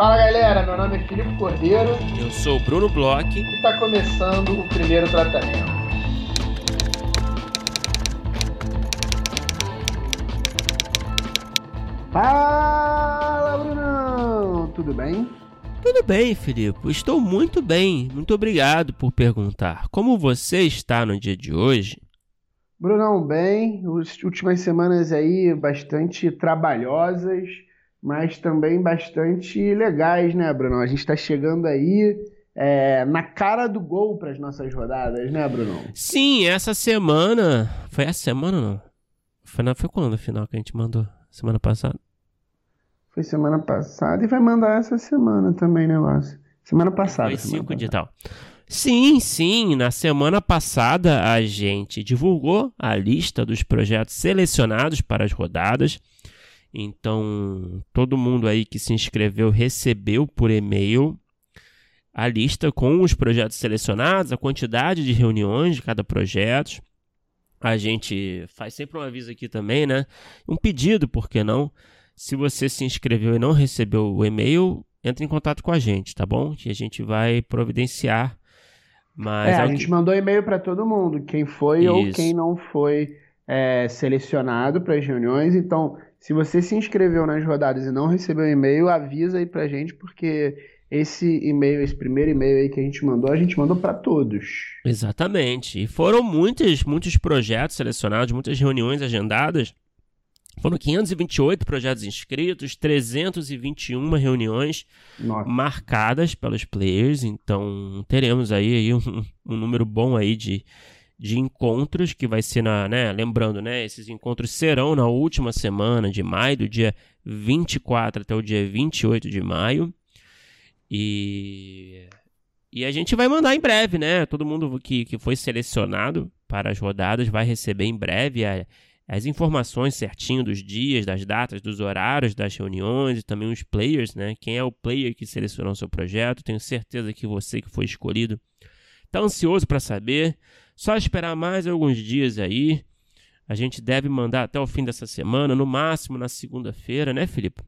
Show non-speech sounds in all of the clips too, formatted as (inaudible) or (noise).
Fala galera, meu nome é Filipe Cordeiro. Eu sou o Bruno Bloch. E está começando o primeiro tratamento. Fala Brunão, tudo bem? Tudo bem, Filipe. Estou muito bem. Muito obrigado por perguntar. Como você está no dia de hoje? Brunão, bem. As últimas semanas aí bastante trabalhosas mas também bastante legais, né, Bruno? A gente está chegando aí é, na cara do gol para as nossas rodadas, né, Bruno? Sim, essa semana. Foi essa semana não? Foi, na, foi quando a final que a gente mandou? Semana passada? Foi semana passada e vai mandar essa semana também, negócio. Né, semana passada. Foi 5 de tal. Sim, sim. Na semana passada a gente divulgou a lista dos projetos selecionados para as rodadas. Então, todo mundo aí que se inscreveu recebeu por e-mail a lista com os projetos selecionados, a quantidade de reuniões de cada projeto. A gente faz sempre um aviso aqui também, né? Um pedido, por que não? Se você se inscreveu e não recebeu o e-mail, entre em contato com a gente, tá bom? Que a gente vai providenciar. Mas é, a gente que... mandou e-mail para todo mundo, quem foi Isso. ou quem não foi é, selecionado para as reuniões. Então, se você se inscreveu nas rodadas e não recebeu e-mail, avisa aí pra gente, porque esse e-mail, esse primeiro e-mail aí que a gente mandou, a gente mandou para todos. Exatamente. E foram muitos, muitos projetos selecionados, muitas reuniões agendadas. Foram 528 projetos inscritos, 321 reuniões Nossa. marcadas pelos players. Então teremos aí, aí um, um número bom aí de, de encontros que vai ser na, né, lembrando, né, esses encontros serão na última semana de maio, do dia 24 até o dia 28 de maio. E e a gente vai mandar em breve, né? Todo mundo que, que foi selecionado para as rodadas vai receber em breve a, as informações certinho dos dias, das datas, dos horários das reuniões e também os players, né? Quem é o player que selecionou o seu projeto? Tenho certeza que você que foi escolhido está ansioso para saber. Só esperar mais alguns dias aí. A gente deve mandar até o fim dessa semana, no máximo na segunda-feira, né, Felipe?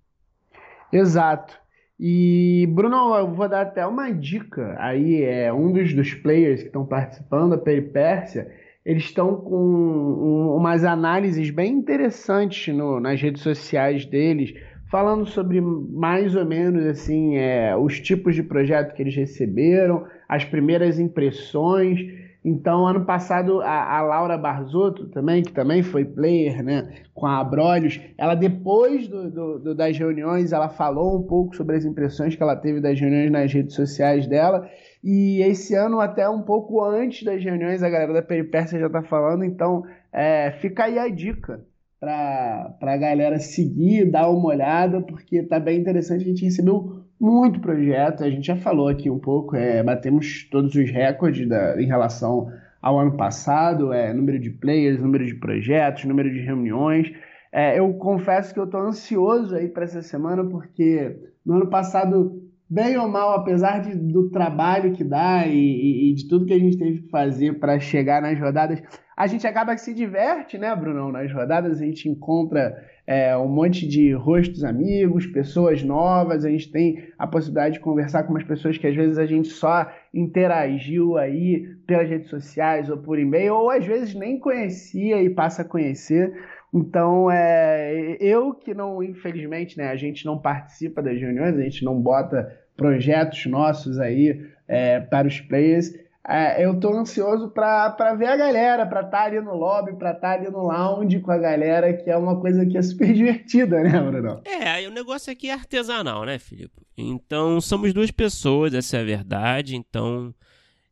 Exato. E, Bruno, eu vou dar até uma dica. Aí, é um dos, dos players que estão participando da Peripécia, eles estão com um, umas análises bem interessantes no, nas redes sociais deles, falando sobre mais ou menos assim é, os tipos de projeto que eles receberam, as primeiras impressões. Então, ano passado, a, a, Laura Barzotto também, que também foi player, né, com a Abrolhos, ela depois do, do, do, das reuniões, ela falou um pouco sobre as impressões que ela teve das reuniões nas redes sociais dela. E esse ano, até um pouco antes das reuniões, a galera da Peripécia já está falando. Então, é, fica aí a dica para a galera seguir, dar uma olhada, porque tá bem interessante. A gente recebeu muito projeto, a gente já falou aqui um pouco, é, batemos todos os recordes da, em relação ao ano passado, é, número de players, número de projetos, número de reuniões. É, eu confesso que eu estou ansioso aí para essa semana, porque no ano passado, bem ou mal, apesar de, do trabalho que dá e, e, e de tudo que a gente teve que fazer para chegar nas rodadas, a gente acaba que se diverte, né, Brunão? Nas rodadas a gente encontra é, um monte de rostos amigos, pessoas novas, a gente tem a possibilidade de conversar com umas pessoas que às vezes a gente só interagiu aí pelas redes sociais ou por e-mail, ou às vezes nem conhecia e passa a conhecer. Então, é, eu que não, infelizmente, né, a gente não participa das reuniões, a gente não bota projetos nossos aí é, para os players, é, eu tô ansioso para ver a galera, para estar tá ali no lobby, para estar tá ali no lounge com a galera, que é uma coisa que é super (laughs) divertida, né, Bruno? É, o negócio aqui é artesanal, né, Filipe? Então, somos duas pessoas, essa é a verdade, então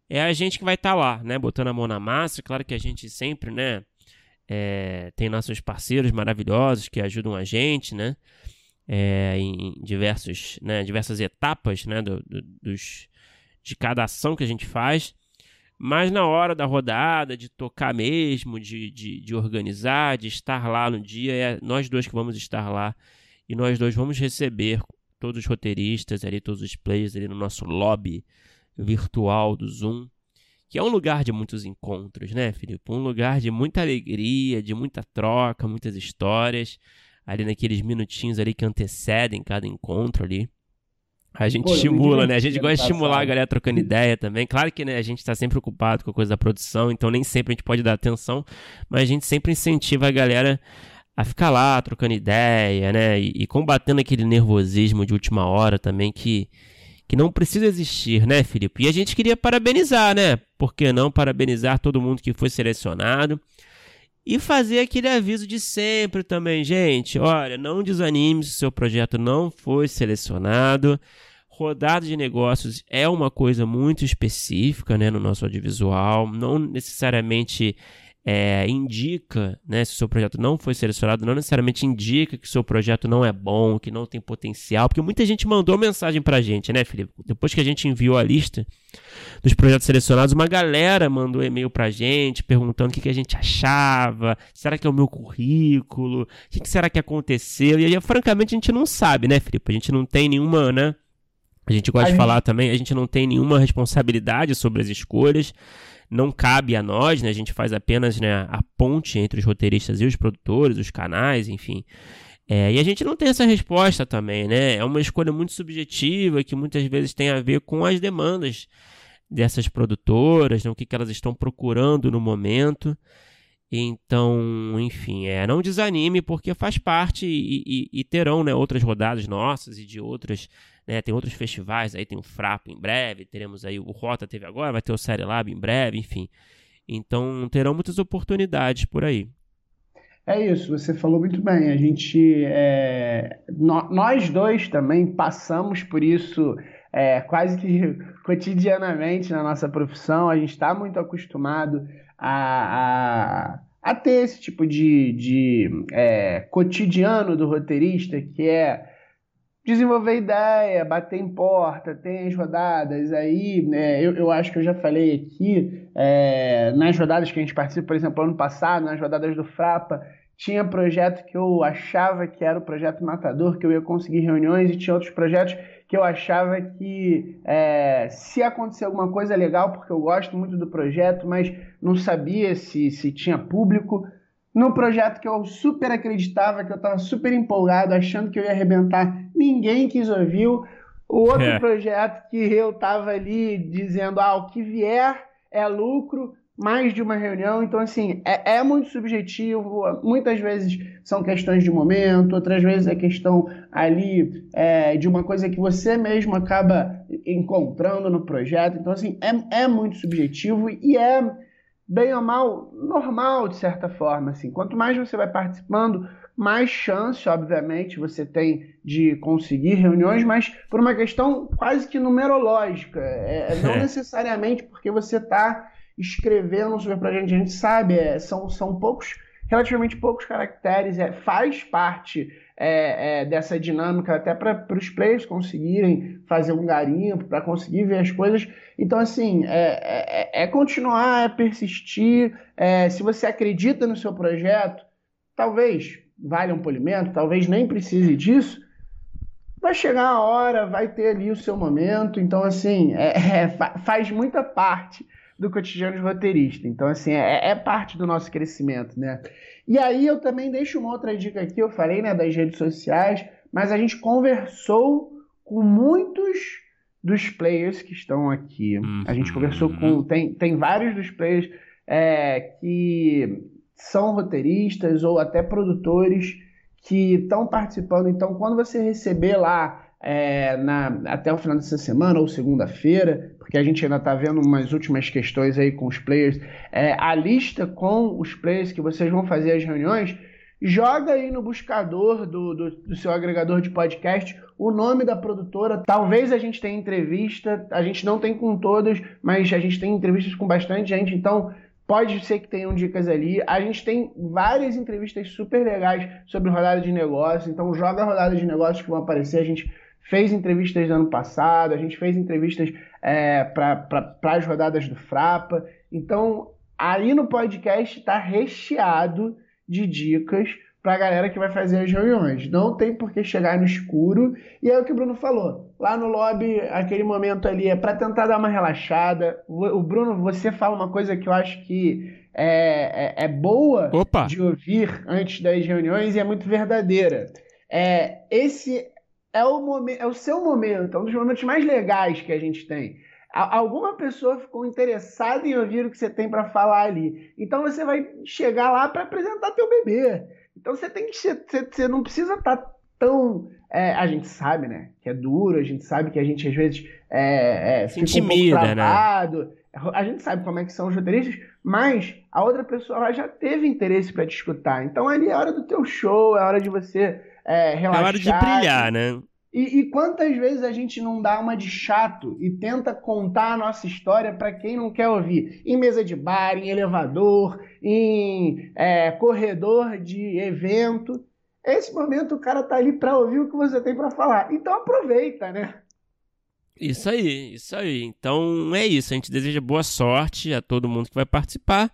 é a gente que vai estar tá lá, né, botando a mão na massa, claro que a gente sempre, né, é, tem nossos parceiros maravilhosos que ajudam a gente, né, é, em diversos, né, diversas etapas, né, do, do, dos de cada ação que a gente faz. Mas na hora da rodada, de tocar mesmo, de, de, de organizar, de estar lá no dia, é nós dois que vamos estar lá e nós dois vamos receber todos os roteiristas ali, todos os players ali no nosso lobby virtual do Zoom, que é um lugar de muitos encontros, né, Felipe? Um lugar de muita alegria, de muita troca, muitas histórias, ali naqueles minutinhos ali que antecedem cada encontro ali. A gente Pô, estimula, né? A gente gosta de estimular a galera trocando ideia também. Claro que né, a gente está sempre ocupado com a coisa da produção, então nem sempre a gente pode dar atenção, mas a gente sempre incentiva a galera a ficar lá trocando ideia, né? E, e combatendo aquele nervosismo de última hora também que, que não precisa existir, né, Felipe? E a gente queria parabenizar, né? Por que não parabenizar todo mundo que foi selecionado? E fazer aquele aviso de sempre também, gente. Olha, não desanime se o seu projeto não foi selecionado. Rodada de negócios é uma coisa muito específica né, no nosso audiovisual. Não necessariamente é, indica, né, se o seu projeto não foi selecionado, não necessariamente indica que o seu projeto não é bom, que não tem potencial, porque muita gente mandou mensagem pra gente, né, Felipe? Depois que a gente enviou a lista dos projetos selecionados, uma galera mandou e-mail pra gente perguntando o que, que a gente achava, será que é o meu currículo, o que, que será que aconteceu, e aí, francamente, a gente não sabe, né, Felipe? A gente não tem nenhuma, né? A gente gosta a de gente... falar também, a gente não tem nenhuma responsabilidade sobre as escolhas não cabe a nós, né? A gente faz apenas né, a ponte entre os roteiristas e os produtores, os canais, enfim. É, e a gente não tem essa resposta também, né? É uma escolha muito subjetiva que muitas vezes tem a ver com as demandas dessas produtoras, né? o que, que elas estão procurando no momento. Então, enfim, é, não desanime, porque faz parte e, e, e terão né, outras rodadas nossas e de outras né? Tem outros festivais aí, tem o Frapo em breve, teremos aí o Rota teve agora, vai ter o Série Lab em breve, enfim. Então terão muitas oportunidades por aí. É isso, você falou muito bem. A gente, é, no, nós dois também passamos por isso é, quase que (laughs) cotidianamente na nossa profissão. A gente está muito acostumado a, a, a, ter esse tipo de, de é, cotidiano do roteirista, que é desenvolver ideia, bater em porta, tem as rodadas. Aí, né, eu, eu acho que eu já falei aqui, é, nas rodadas que a gente participa, por exemplo, ano passado, nas rodadas do Frapa, tinha projeto que eu achava que era o projeto matador, que eu ia conseguir reuniões, e tinha outros projetos que eu achava que é, se acontecer alguma coisa legal, porque eu gosto muito do projeto, mas não sabia se, se tinha público, no projeto que eu super acreditava, que eu estava super empolgado, achando que eu ia arrebentar, ninguém quis ouvir. O outro é. projeto que eu estava ali dizendo, ah, o que vier é lucro, mais de uma reunião. Então, assim, é, é, muito subjetivo. Muitas vezes são questões de momento, outras vezes é questão ali é, de uma coisa que você mesmo acaba encontrando no projeto. Então, assim, é, é muito subjetivo e é bem ou mal, normal de certa forma. Assim. Quanto mais você vai participando, mais chance, obviamente, você tem de conseguir reuniões, mas por uma questão quase que numerológica. É, é não é. necessariamente porque você está escrevendo sobre o projeto, a gente sabe, é, são, são poucos, relativamente poucos caracteres, é, faz parte é, é, dessa dinâmica até para os players conseguirem fazer um garimpo, para conseguir ver as coisas. Então, assim, é, é, é continuar, é persistir. É, se você acredita no seu projeto, talvez valha um polimento, talvez nem precise disso. Vai chegar a hora, vai ter ali o seu momento. Então, assim, é, (laughs) é faz muita parte do cotidiano de roteirista. Então, assim, é, é, parte do nosso crescimento, né? E aí eu também deixo uma outra dica aqui, eu falei, né, das redes sociais, mas a gente conversou com muitos dos players que estão aqui. Uhum. A gente conversou com. Uhum. Tem, tem vários dos players é, que são roteiristas ou até produtores que estão participando. Então, quando você receber lá é, na, até o final dessa semana ou segunda-feira, porque a gente ainda está vendo umas últimas questões aí com os players, é, a lista com os players que vocês vão fazer as reuniões, joga aí no buscador do, do, do, seu agregador de podcast o nome da produtora. Talvez a gente tenha entrevista, a gente não tem com todos, mas a gente tem entrevistas com bastante gente, então pode ser que tenham dicas ali. A gente tem várias entrevistas super legais sobre rodada de negócio, então joga a rodada de negócios que vão aparecer, a gente fez entrevistas no ano passado, a gente fez entrevistas é, para as rodadas do Frapa. Então, aí no podcast está recheado de dicas para a galera que vai fazer as reuniões. Não tem por que chegar no escuro. E é o que o Bruno falou. Lá no lobby, aquele momento ali é para tentar dar uma relaxada. O Bruno, você fala uma coisa que eu acho que é, é, é boa Opa. de ouvir antes das reuniões e é muito verdadeira. É, esse é o, momento, é o seu momento, é um dos momentos mais legais que a gente tem. Alguma pessoa ficou interessada em ouvir o que você tem para falar ali. Então você vai chegar lá para apresentar teu bebê. Então você tem que você, você não precisa estar tá tão é, a gente sabe, né, que é duro, a gente sabe que a gente às vezes é, é, fica intimida, um pouco travado, né? a gente sabe como é que são os roteiristas, mas a outra pessoa já teve interesse para te escutar. Então ali é hora do teu show, é hora de você é, relaxar. É hora de brilhar, né? E, e, quantas vezes a gente não dá uma de chato e tenta contar a nossa história para quem não quer ouvir? Em mesa de bar, em elevador, em é, corredor de evento. Esse momento o cara tá ali para ouvir o que você tem para falar. Então aproveita, né? Isso aí, isso aí. Então é isso. A gente deseja boa sorte a todo mundo que vai participar.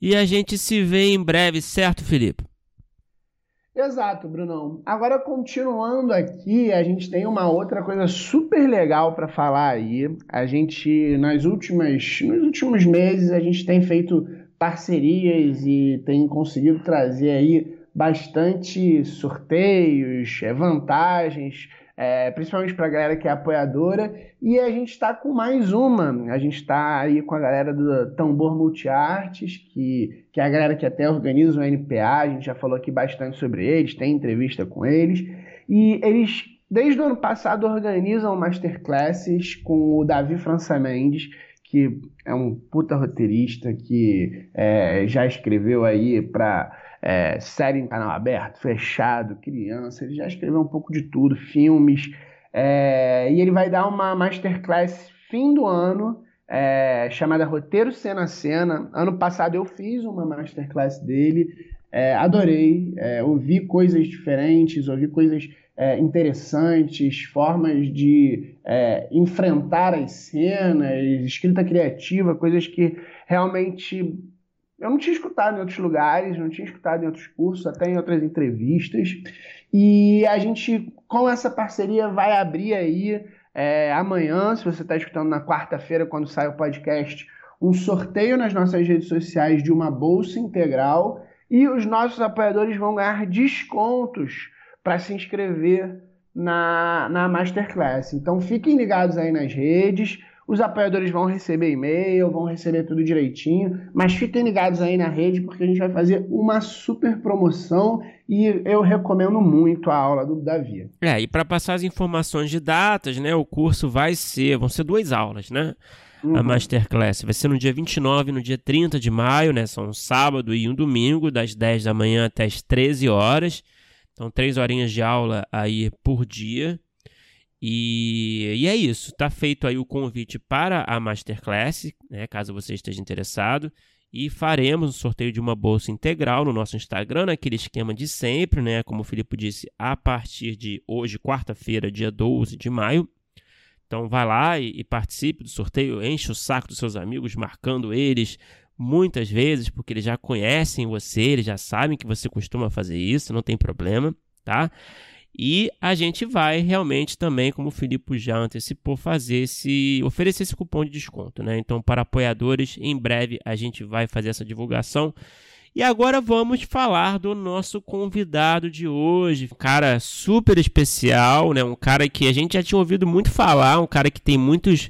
E a gente se vê em breve, certo, Felipe? Exato, Brunão. Agora, continuando aqui, a gente tem uma outra coisa super legal para falar aí. A gente, nas últimas, nos últimos meses, a gente tem feito parcerias e tem conseguido trazer aí bastante sorteios, é, vantagens é, principalmente para a galera que é apoiadora. E a gente está com mais uma. A gente está aí com a galera do Tambor Multiartes, que, que é a galera que até organiza o NPA. A gente já falou aqui bastante sobre eles, tem entrevista com eles. E eles, desde o ano passado, organizam masterclasses com o Davi França Mendes, que é um puta roteirista que é, já escreveu aí para é, série em canal aberto, fechado, criança, ele já escreveu um pouco de tudo, filmes. É, e ele vai dar uma masterclass fim do ano, é, chamada Roteiro Cena a Cena. Ano passado eu fiz uma masterclass dele, é, adorei, é, ouvi coisas diferentes, ouvi coisas é, interessantes, formas de enfrentar as cenas, escrita criativa, coisas que realmente eu não tinha escutado em outros lugares, não tinha escutado em outros cursos, até em outras entrevistas. E a gente, com essa parceria, vai abrir aí é, amanhã, se você está escutando na quarta-feira, quando sai o podcast, um sorteio nas nossas redes sociais de uma bolsa integral. E os nossos apoiadores vão ganhar descontos para se inscrever na, na Masterclass. Então fiquem ligados aí nas redes. Os apoiadores vão receber e-mail, vão receber tudo direitinho, mas fiquem ligados aí na rede porque a gente vai fazer uma super promoção e eu recomendo muito a aula do Davi. É, e para passar as informações de datas, né, o curso vai ser, vão ser duas aulas, né? Uhum. A Masterclass vai ser no dia 29 e no dia 30 de maio, né? São um sábado e um domingo, das 10 da manhã até as 13 horas. Então, três horinhas de aula aí por dia. E, e, é isso, tá feito aí o convite para a Masterclass, né, caso você esteja interessado, e faremos um sorteio de uma bolsa integral no nosso Instagram, naquele esquema de sempre, né, como o Filipe disse, a partir de hoje, quarta-feira, dia 12 de maio. Então vai lá e, e participe do sorteio, enche o saco dos seus amigos, marcando eles muitas vezes, porque eles já conhecem você, eles já sabem que você costuma fazer isso, não tem problema, tá? E a gente vai realmente também, como o Filipe já antecipou, fazer esse, oferecer esse cupom de desconto, né? Então, para apoiadores, em breve a gente vai fazer essa divulgação. E agora vamos falar do nosso convidado de hoje, um cara super especial, né? Um cara que a gente já tinha ouvido muito falar, um cara que tem muitos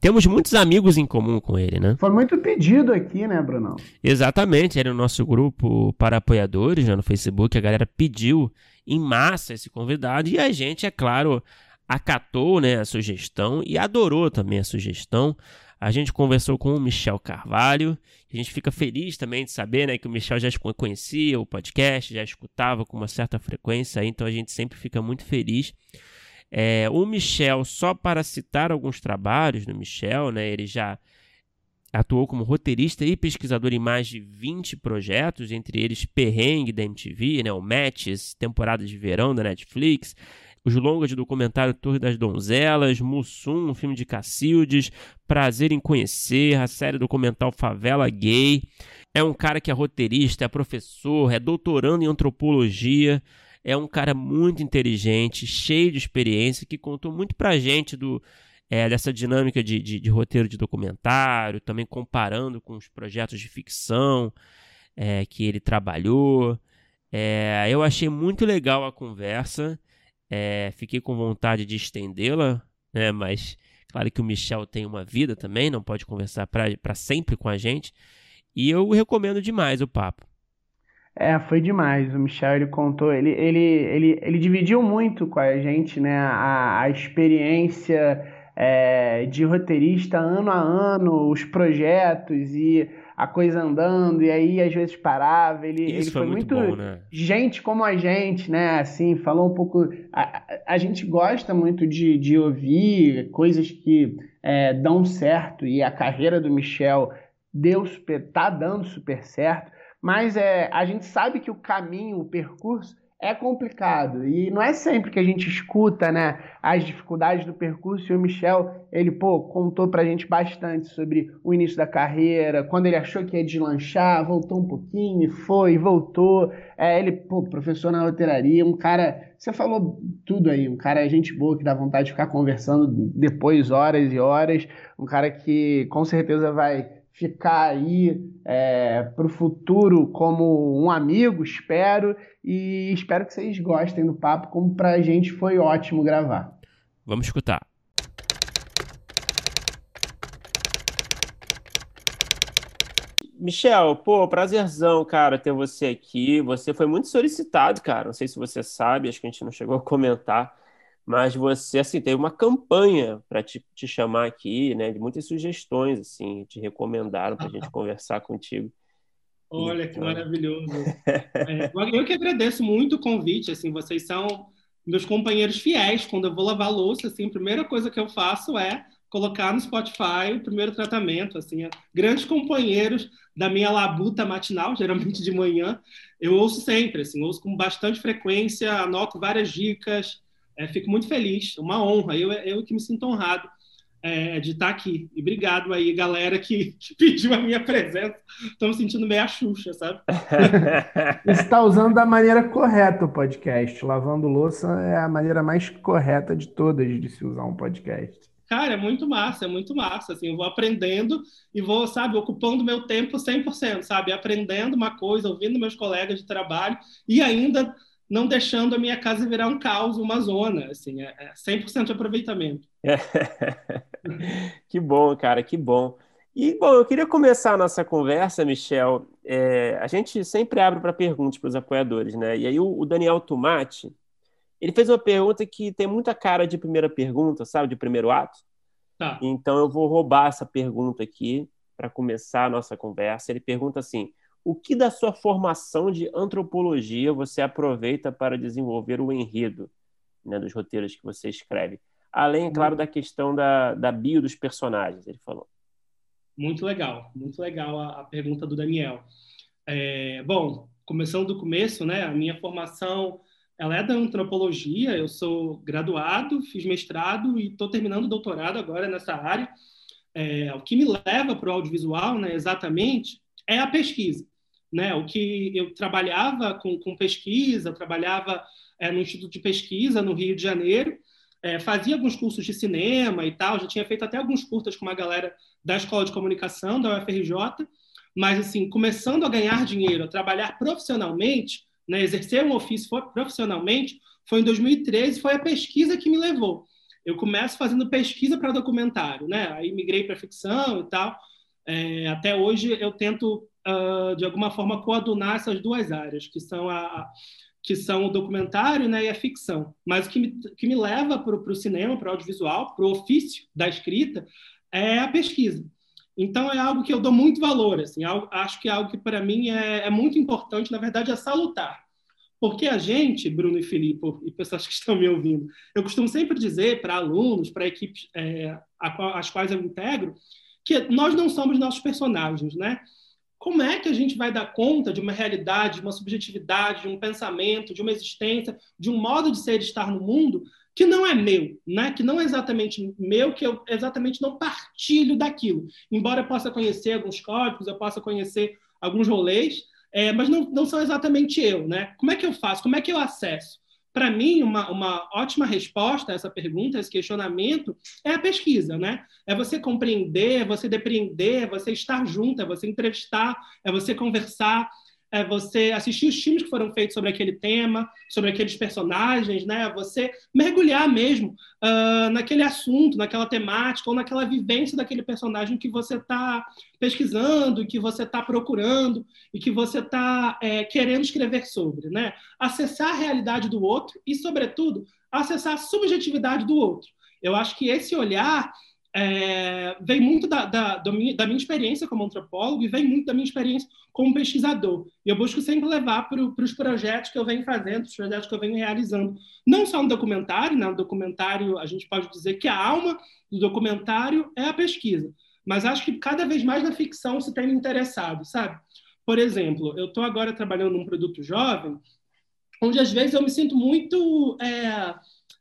temos muitos amigos em comum com ele, né? Foi muito pedido aqui, né, Bruno? Exatamente, era o nosso grupo para apoiadores né, no Facebook, a galera pediu em massa esse convidado e a gente, é claro, acatou né, a sugestão e adorou também a sugestão. A gente conversou com o Michel Carvalho. A gente fica feliz também de saber né, que o Michel já conhecia o podcast, já escutava com uma certa frequência, então a gente sempre fica muito feliz. É, o Michel, só para citar alguns trabalhos do Michel, né, ele já atuou como roteirista e pesquisador em mais de 20 projetos, entre eles Perrengue da MTV, né, o Matches, temporada de verão da Netflix, os longas de documentário Torre das Donzelas, Mussum, um filme de Cacildes, Prazer em Conhecer, a série documental Favela Gay. É um cara que é roteirista, é professor, é doutorando em antropologia, é um cara muito inteligente, cheio de experiência, que contou muito pra gente do, é, dessa dinâmica de, de, de, roteiro de documentário, também comparando com os projetos de ficção é, que ele trabalhou. É, eu achei muito legal a conversa. É, fiquei com vontade de estendê-la, né? Mas claro que o Michel tem uma vida também, não pode conversar para sempre com a gente. E eu recomendo demais o papo. É, foi demais. O Michel ele contou, ele, ele, ele, ele dividiu muito com a gente, né, a, a experiência é, de roteirista ano a ano, os projetos e a coisa andando, e aí às vezes parava. Ele, Isso ele foi, foi muito, bom, né? gente como a gente, né? Assim, falou um pouco. A, a gente gosta muito de, de ouvir coisas que é, dão certo, e a carreira do Michel deu super, tá dando super certo, mas é, a gente sabe que o caminho, o percurso é complicado e não é sempre que a gente escuta, né, as dificuldades do percurso. E o Michel, ele pô, contou pra gente bastante sobre o início da carreira, quando ele achou que ia deslanchar, voltou um pouquinho, foi, voltou. É, ele, pô, professor na roteiraria, um cara, você falou tudo aí, um cara gente boa que dá vontade de ficar conversando depois horas e horas, um cara que com certeza vai ficar aí é, para o futuro como um amigo, espero, e espero que vocês gostem do papo, como para a gente foi ótimo gravar. Vamos escutar. Michel, pô, prazerzão, cara, ter você aqui. Você foi muito solicitado, cara. Não sei se você sabe, acho que a gente não chegou a comentar mas você assim teve uma campanha para te, te, chamar aqui, né? De muitas sugestões assim, te recomendaram para a gente (laughs) conversar contigo. Olha então... que maravilhoso! (laughs) é, eu que agradeço muito o convite. Assim, vocês são meus companheiros fiéis. Quando eu vou lavar louça, assim, a primeira coisa que eu faço é colocar no Spotify o primeiro tratamento. Assim, grandes companheiros da minha labuta matinal, (laughs) geralmente de manhã, eu ouço sempre. Assim, ouço com bastante frequência, anoto várias dicas. É, fico muito feliz, uma honra. Eu, eu que me sinto honrado é, de estar aqui. E obrigado aí, galera que, que (laughs) pediu a minha presença. Estou me sentindo meio a Xuxa, sabe? (laughs) está usando da maneira correta o podcast. Lavando louça é a maneira mais correta de todas de se usar um podcast. Cara, é muito massa, é muito massa. Assim, eu vou aprendendo e vou, sabe, ocupando meu tempo 100%, sabe? Aprendendo uma coisa, ouvindo meus colegas de trabalho e ainda não deixando a minha casa virar um caos, uma zona, assim, é 100% é de aproveitamento. (laughs) que bom, cara, que bom. E, bom, eu queria começar a nossa conversa, Michel, é, a gente sempre abre para perguntas para os apoiadores, né? E aí o, o, Daniel Tomate, ele fez uma pergunta que tem muita cara de primeira pergunta, sabe, de primeiro ato. Tá. Então eu vou roubar essa pergunta aqui para começar a nossa conversa. Ele pergunta assim, o que da sua formação de antropologia você aproveita para desenvolver o enredo né, dos roteiros que você escreve? Além, claro, da questão da, da bio dos personagens, ele falou. Muito legal, muito legal a, a pergunta do Daniel. É, bom, começando do começo, né? A minha formação ela é da antropologia. Eu sou graduado, fiz mestrado e estou terminando o doutorado agora nessa área. É, o que me leva para o audiovisual, né? Exatamente, é a pesquisa né? O que eu trabalhava com, com pesquisa, trabalhava é, no Instituto de Pesquisa no Rio de Janeiro, é, fazia alguns cursos de cinema e tal, já tinha feito até alguns curtas com uma galera da Escola de Comunicação, da UFRJ, mas, assim, começando a ganhar dinheiro, a trabalhar profissionalmente, né, exercer um ofício profissionalmente, foi em 2013, foi a pesquisa que me levou. Eu começo fazendo pesquisa para documentário, né? Aí migrei para ficção e tal. É, até hoje eu tento uh, de alguma forma, coadunar essas duas áreas, que são a, que são o documentário né, e a ficção. Mas o que me, que me leva para o cinema, para o audiovisual, para o ofício da escrita, é a pesquisa. Então, é algo que eu dou muito valor. Assim, algo, acho que é algo que, para mim, é, é, muito importante, na verdade, é salutar. Porque a gente, Bruno e Filipe, e pessoas que estão me ouvindo, eu costumo sempre dizer para alunos, para equipes é, às quais eu integro, que nós não somos nossos personagens, né? Como é que a gente vai dar conta de uma realidade, de uma subjetividade, de um pensamento, de uma existência, de um modo de ser e estar no mundo que não é meu, né? que não é exatamente meu, que eu exatamente não partilho daquilo. Embora eu possa conhecer alguns códigos, eu possa conhecer alguns rolês, é, mas não, não são exatamente eu. Né? Como é que eu faço? Como é que eu acesso? Para mim, uma, uma ótima resposta a essa pergunta, a esse questionamento, é a pesquisa, né? É você compreender, é você depreender, é você estar junto, é você entrevistar, é você conversar. É você assistir os filmes que foram feitos sobre aquele tema, sobre aqueles personagens, né? Você mergulhar mesmo uh, naquele assunto, naquela temática ou naquela vivência daquele personagem que você está pesquisando, que você está procurando e que você está é, querendo escrever sobre, né? Acessar a realidade do outro e, sobretudo, acessar a subjetividade do outro. Eu acho que esse olhar é, vem muito da, da, da, minha, da, minha, experiência como antropólogo e vem muito da minha experiência como pesquisador. E eu busco sempre levar para os projetos que eu venho fazendo, os projetos que eu venho realizando. Não só no documentário, né? no documentário a gente pode dizer que a alma do documentário é a pesquisa. Mas acho que cada vez mais na ficção se tem me interessado, sabe? Por exemplo, eu estou agora trabalhando num produto jovem, onde às vezes eu me sinto muito... É,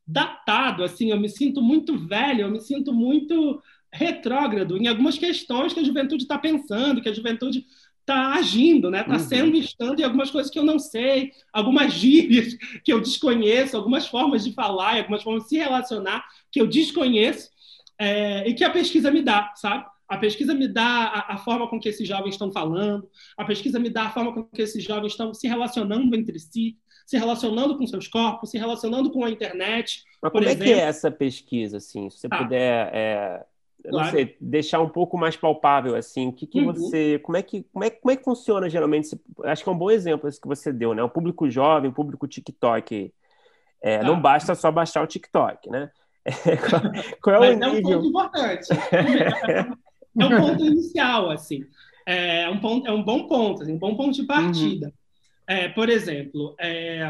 datado, assim, eu me sinto muito velho, eu me sinto muito retrógrado em algumas questões que a juventude está pensando, que a juventude está agindo, né? Está uhum. sendo estando em algumas coisas que eu não sei, algumas gírias que eu desconheço, algumas formas de falar, algumas formas de se relacionar que eu desconheço é, e que a pesquisa me dá, sabe? A pesquisa me dá a, a, forma com que esses jovens estão falando, a pesquisa me dá a forma com que esses jovens estão se relacionando entre si, se relacionando com seus corpos, se relacionando com a internet. Mas como exemplo. é que é essa pesquisa, assim? Se você ah, puder, é, claro. não sei, deixar um pouco mais palpável, assim, o que, que uhum. você, como é que, como é, como é que funciona geralmente? Acho que é um bom exemplo esse que você deu, né? O público jovem, o público TikTok. É, ah. Não basta só baixar o TikTok, né? (laughs) qual, qual é o Mas nível? É um ponto importante. é um ponto inicial, assim. É um, ponto, é um bom ponto, assim, um bom ponto de partida. Uhum. É, por exemplo, é,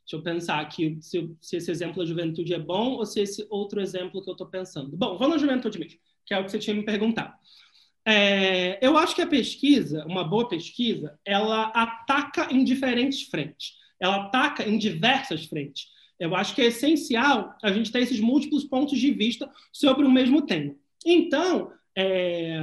deixa eu pensar aqui se, se, esse exemplo da juventude é bom ou se esse outro exemplo que eu estou pensando. Bom, vamos na juventude mesmo, que é o que você tinha me perguntado. É, eu acho que a pesquisa, uma boa pesquisa, ela ataca em diferentes frentes. Ela ataca em diversas frentes. Eu acho que é essencial a gente ter esses múltiplos pontos de vista sobre o mesmo tema. Então, é,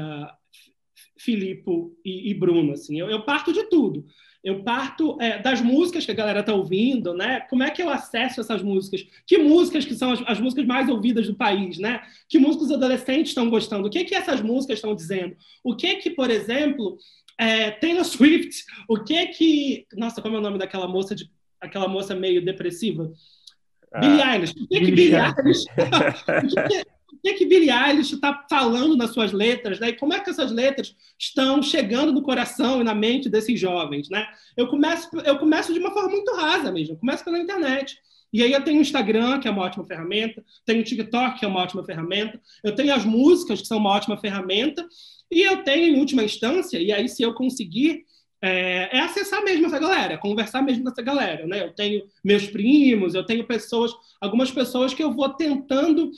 Filipe e, e, Bruno, assim, eu, eu parto de tudo eu parto é, das músicas que a galera tá ouvindo, né? Como é que eu acesso essas músicas? Que músicas que são as, as músicas mais ouvidas do país, né? Que músicos os adolescentes estão gostando? O que que essas músicas estão dizendo? O que que, por exemplo, é, Taylor Swift? O que que... Nossa, como é o nome daquela moça, de, aquela moça meio depressiva? Ah, Billie Eilish. O que que Billie Eilish... (laughs) o que que, Billie Eilish está falando nas suas letras, né? E como é que essas letras estão chegando no coração e na mente desses jovens, né? Eu começo, eu começo de uma forma muito rasa mesmo, eu começo pela internet. E aí eu tenho o Instagram, que é uma ótima ferramenta, tenho o TikTok, que é uma ótima ferramenta, eu tenho as músicas, que são uma ótima ferramenta, e eu tenho, em última instância, e aí se eu conseguir, é, é, acessar mesmo essa galera, conversar mesmo com essa galera, né? Eu tenho meus primos, eu tenho pessoas, algumas pessoas que eu vou tentando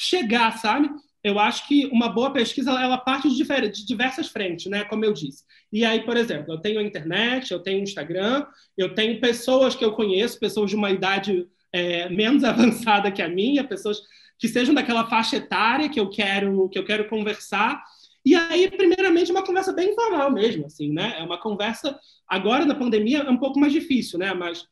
chegar, sabe? Eu acho que uma boa pesquisa ela parte de, diversas frentes, né? Como eu disse. E aí, por exemplo, eu tenho a internet, eu tenho o Instagram, eu tenho pessoas que eu conheço, pessoas de uma idade é, menos (laughs) avançada que a minha, pessoas que sejam daquela faixa etária que eu quero que eu quero conversar. E aí, primeiramente, uma conversa bem informal mesmo, assim, né? É uma conversa agora na pandemia é um pouco mais difícil, né? Mas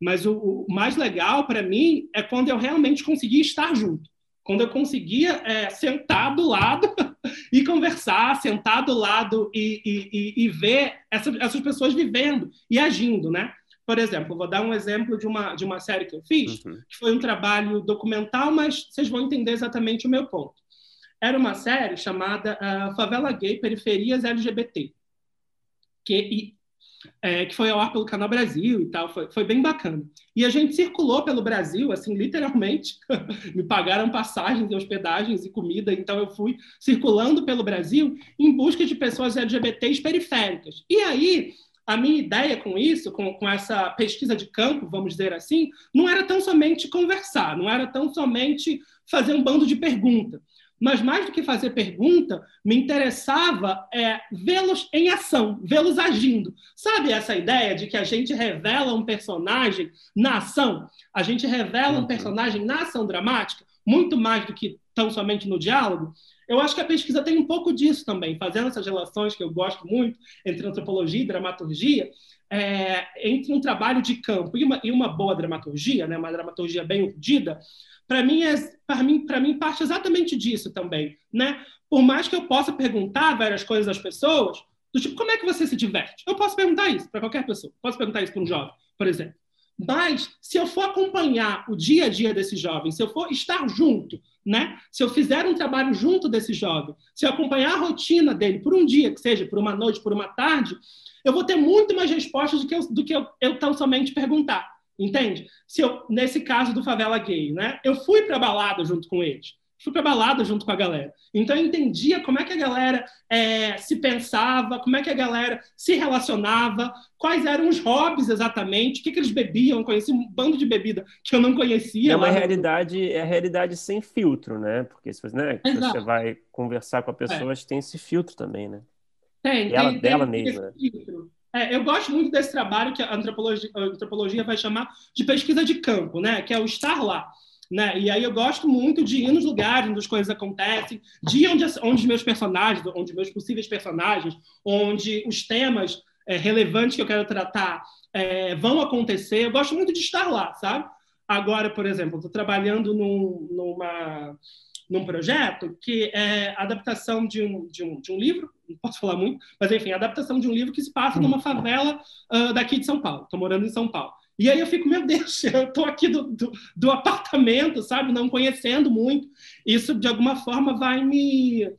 mas o, o mais legal para mim é quando eu realmente consegui estar junto quando eu conseguia é, sentar do lado (laughs) e conversar, sentar do lado e, e, e, ver essa, essas pessoas vivendo e agindo, né? Por exemplo, vou dar um exemplo de uma, de uma série que eu fiz, uhum. que foi um trabalho documental, mas vocês vão entender exatamente o meu ponto. Era uma série chamada uh, Favela Gay Periferias LGBT, que, é, que foi ao ar pelo Canal Brasil e tal, foi, foi bem bacana. E a gente circulou pelo Brasil, assim, literalmente, (laughs) me pagaram passagens e hospedagens e comida, então eu fui circulando pelo Brasil em busca de pessoas LGBTs periféricas. E aí, a minha ideia com isso, com, com essa pesquisa de campo, vamos dizer assim, não era tão somente conversar, não era tão somente fazer um bando de perguntas mas mais do que fazer pergunta, me interessava é, vê-los em ação, vê-los agindo. Sabe essa ideia de que a gente revela um personagem na ação? A gente revela um uhum. personagem na ação dramática, muito mais do que tão somente no diálogo? Eu acho que a pesquisa tem um pouco disso também, fazendo essas relações que eu gosto muito entre antropologia e dramaturgia, é, entre um trabalho de campo e uma, e uma boa dramaturgia, né, uma dramaturgia bem urdida, para mim, é, para mim, para mim parte exatamente disso também, né? Por mais que eu possa perguntar várias coisas às pessoas, Do tipo, como é que você se diverte? Eu posso perguntar isso para qualquer pessoa. Posso perguntar isso para um jovem, por exemplo. Mas, se eu for acompanhar o dia a dia desse jovem, se eu for estar junto, né? Se eu fizer um trabalho junto desse jovem, se eu acompanhar a rotina dele por um dia, que seja por uma noite, por uma tarde, eu vou ter muito mais respostas do que eu, do que eu, eu tão somente perguntar, entende? Se eu, nesse caso do favela gay, né? Eu fui para balada junto com eles fui para balada junto com a galera. Então eu entendia como é que a galera é, se pensava, como é que a galera se relacionava, quais eram os hobbies exatamente, o que, que eles bebiam. Eu conheci um bando de bebida que eu não conhecia. É uma realidade, é a realidade sem filtro, né? Porque se você, né, você vai conversar com a pessoa, é. tem esse filtro também, né? Tem, Ela, tem, dela tem mesma. É, eu gosto muito desse trabalho que a antropologia, a antropologia vai chamar de pesquisa de campo, né? Que é o estar lá. Né? E aí eu gosto muito de ir nos lugares onde as coisas acontecem, de onde, onde os meus personagens, onde meus possíveis personagens, onde os temas é, relevantes que eu quero tratar é, vão acontecer. Eu gosto muito de estar lá, sabe? Agora, por exemplo, estou trabalhando num, numa, num projeto que é adaptação de um, de, um, de um livro, não posso falar muito, mas enfim, adaptação de um livro que se passa numa favela uh, daqui de São Paulo. Estou morando em São Paulo. E aí eu fico, meu Deus, (laughs) eu estou aqui do, do, do, apartamento, sabe, não conhecendo muito. Isso, de alguma forma, vai me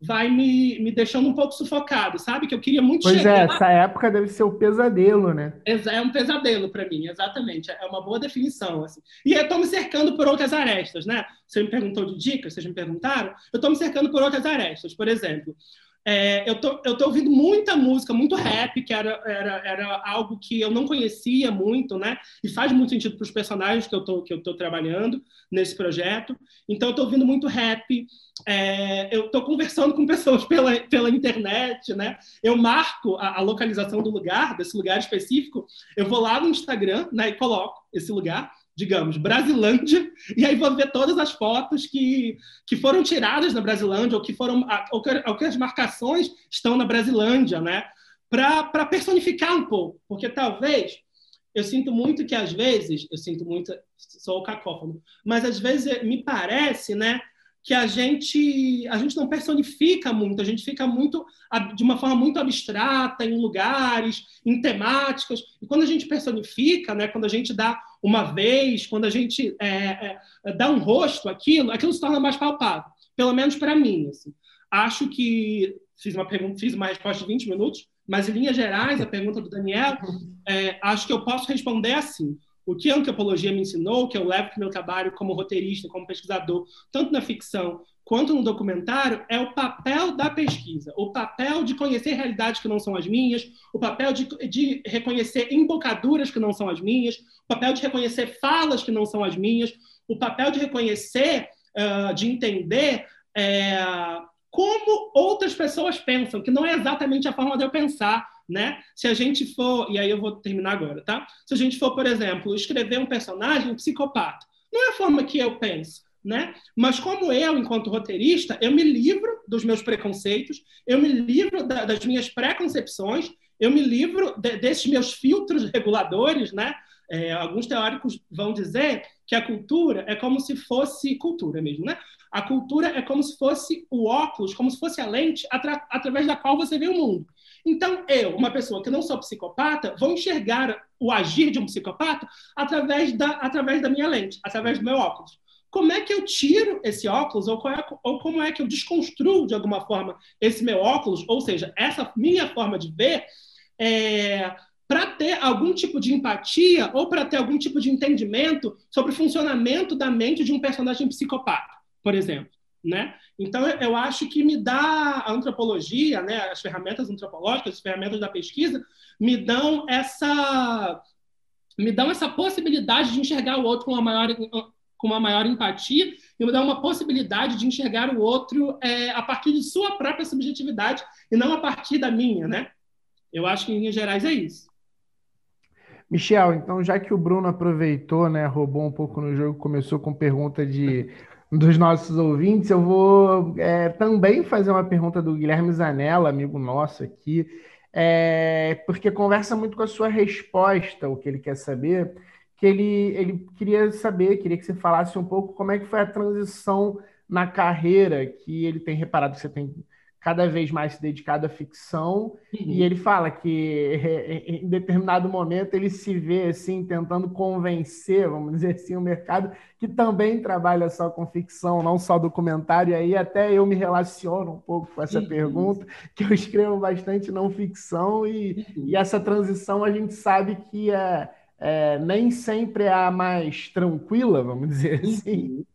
vai me, me deixando um pouco sufocado, sabe? Que eu queria muito pois é, chegar... Pois é, essa época deve ser o pesadelo, né? É um pesadelo para mim, exatamente. É uma boa definição, assim. E eu estou me cercando por outras arestas, né? Você me perguntou de dicas, vocês me perguntaram. Eu estou me cercando por outras arestas. Por exemplo, é, eu, tô, eu tô ouvindo muita música, muito rap, que era, era, era algo que eu não conhecia muito, né? E faz muito sentido para os personagens que eu tô, que eu tô trabalhando nesse projeto. Então, eu tô ouvindo muito rap. É, eu tô conversando com pessoas pela, pela internet, né? Eu marco a, a localização do lugar, desse lugar específico. Eu vou lá no Instagram, né? E coloco esse lugar digamos, Brasilândia, e aí vou ver todas as fotos que, que foram tiradas na Brasilândia, ou que foram ou que, ou que as marcações estão na Brasilândia, né? Para personificar um pouco, porque talvez eu sinto muito que às vezes, eu sinto muito, sou o cacófono, mas às vezes me parece, né, que a gente a gente não personifica muito, a gente fica muito de uma forma muito abstrata em lugares, em temáticas. E quando a gente personifica, né, quando a gente dá uma vez, quando a gente é, é, dá um rosto àquilo, aquilo se torna mais palpável. Pelo menos para mim. Assim. Acho que fiz uma pergunta, fiz uma resposta de 20 minutos, mas em linhas gerais, a pergunta do Daniel, é, acho que eu posso responder assim. O que a antropologia me ensinou, que eu levo para o meu trabalho como roteirista, como pesquisador, tanto na ficção quanto no documentário, é o papel da pesquisa, o papel de conhecer realidades que não são as minhas, o papel de, de reconhecer embocaduras que não são as minhas, o papel de reconhecer falas que não são as minhas, o papel de reconhecer, uh, de entender é, como outras pessoas pensam, que não é exatamente a forma de eu pensar, né? Se a gente for, e aí eu vou terminar agora, tá? Se a gente for, por exemplo, escrever um personagem psicopata, não é a forma que eu penso, né? Mas como eu, enquanto roteirista, eu me livro dos meus preconceitos, eu me livro da, das minhas preconcepções, eu me livro de, desses meus filtros reguladores, né? É, alguns teóricos vão dizer que a cultura é como se fosse cultura mesmo, né? A cultura é como se fosse o óculos, como se fosse a lente atra através da qual você vê o mundo. Então, eu, uma pessoa que não sou psicopata, vou enxergar o agir de um psicopata através da, através da minha lente, através do meu óculos como é que eu tiro esse óculos, ou, é, ou, como é que eu desconstruo de alguma forma esse meu óculos, ou seja, essa minha forma de ver, é, para ter algum tipo de empatia ou para ter algum tipo de entendimento sobre o funcionamento da mente de um personagem psicopata, por exemplo. Né? Então, eu acho que me dá a antropologia, né, as ferramentas antropológicas, as ferramentas da pesquisa, me dão essa me dão essa possibilidade de enxergar o outro com uma maior com uma maior empatia e me dá uma possibilidade de enxergar o outro é, a partir de sua própria subjetividade e não a partir da minha, né? Eu acho que em linhas gerais é isso. Michel, então já que o Bruno aproveitou, né, roubou um pouco no jogo, começou com pergunta de dos nossos ouvintes, eu vou é, também fazer uma pergunta do Guilherme Zanella, amigo nosso aqui, é, porque conversa muito com a sua resposta, o que ele quer saber que ele, ele queria saber, queria que você falasse um pouco como é que foi a transição na carreira, que ele tem reparado que você tem cada vez mais se dedicado à ficção, uhum. e ele fala que em determinado momento ele se vê assim tentando convencer, vamos dizer assim, o mercado que também trabalha só com ficção, não só documentário, e aí até eu me relaciono um pouco com essa uhum. pergunta, que eu escrevo bastante não ficção, e, uhum. e essa transição a gente sabe que é, é, nem sempre é a mais tranquila, vamos dizer uhum. assim.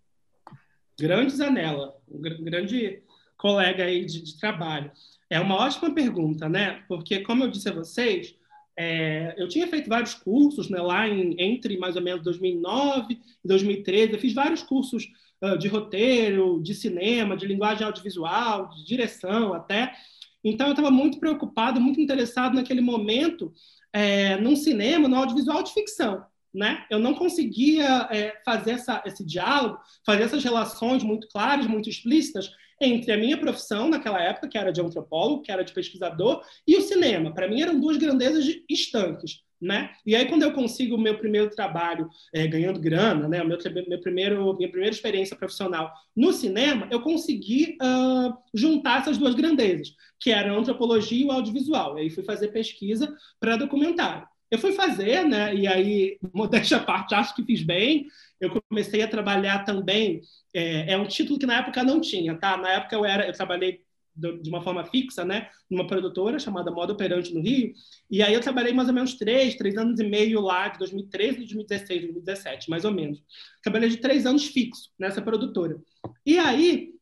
Grande Zanella, um grande colega aí de, de, trabalho. É uma ótima pergunta, né? Porque, como eu disse a vocês, é, eu tinha feito vários cursos né, lá em, entre mais ou menos 2009 e 2013. Eu fiz vários cursos uh, de roteiro, de cinema, de linguagem audiovisual, de direção até. Então, eu estava muito preocupado, muito interessado naquele momento é, num cinema, no audiovisual de ficção. Né? Eu não conseguia é, fazer essa, esse diálogo, fazer essas relações muito claras, muito explícitas entre a minha profissão naquela época, que era de antropólogo, que era de pesquisador, e o cinema. Para mim eram duas grandezas estanques. Né? E aí quando eu consigo o meu primeiro trabalho é, ganhando grana, né, o meu, meu, primeiro minha primeira experiência profissional no cinema, eu consegui uh, juntar essas duas grandezas, que eram a antropologia e o audiovisual. E aí fui fazer pesquisa para documentário. Eu fui fazer, né? E aí, (laughs) modéstia à parte, acho que fiz bem. Eu comecei a trabalhar também. É, é, um título que na época não tinha, tá? Na época eu era, eu trabalhei de uma forma fixa, né? Numa produtora chamada Modo Operante no Rio. E aí eu trabalhei mais ou menos três, três anos e meio lá, de 2013, 2016, 2017, mais ou menos. Trabalhei de três anos fixo nessa produtora. E aí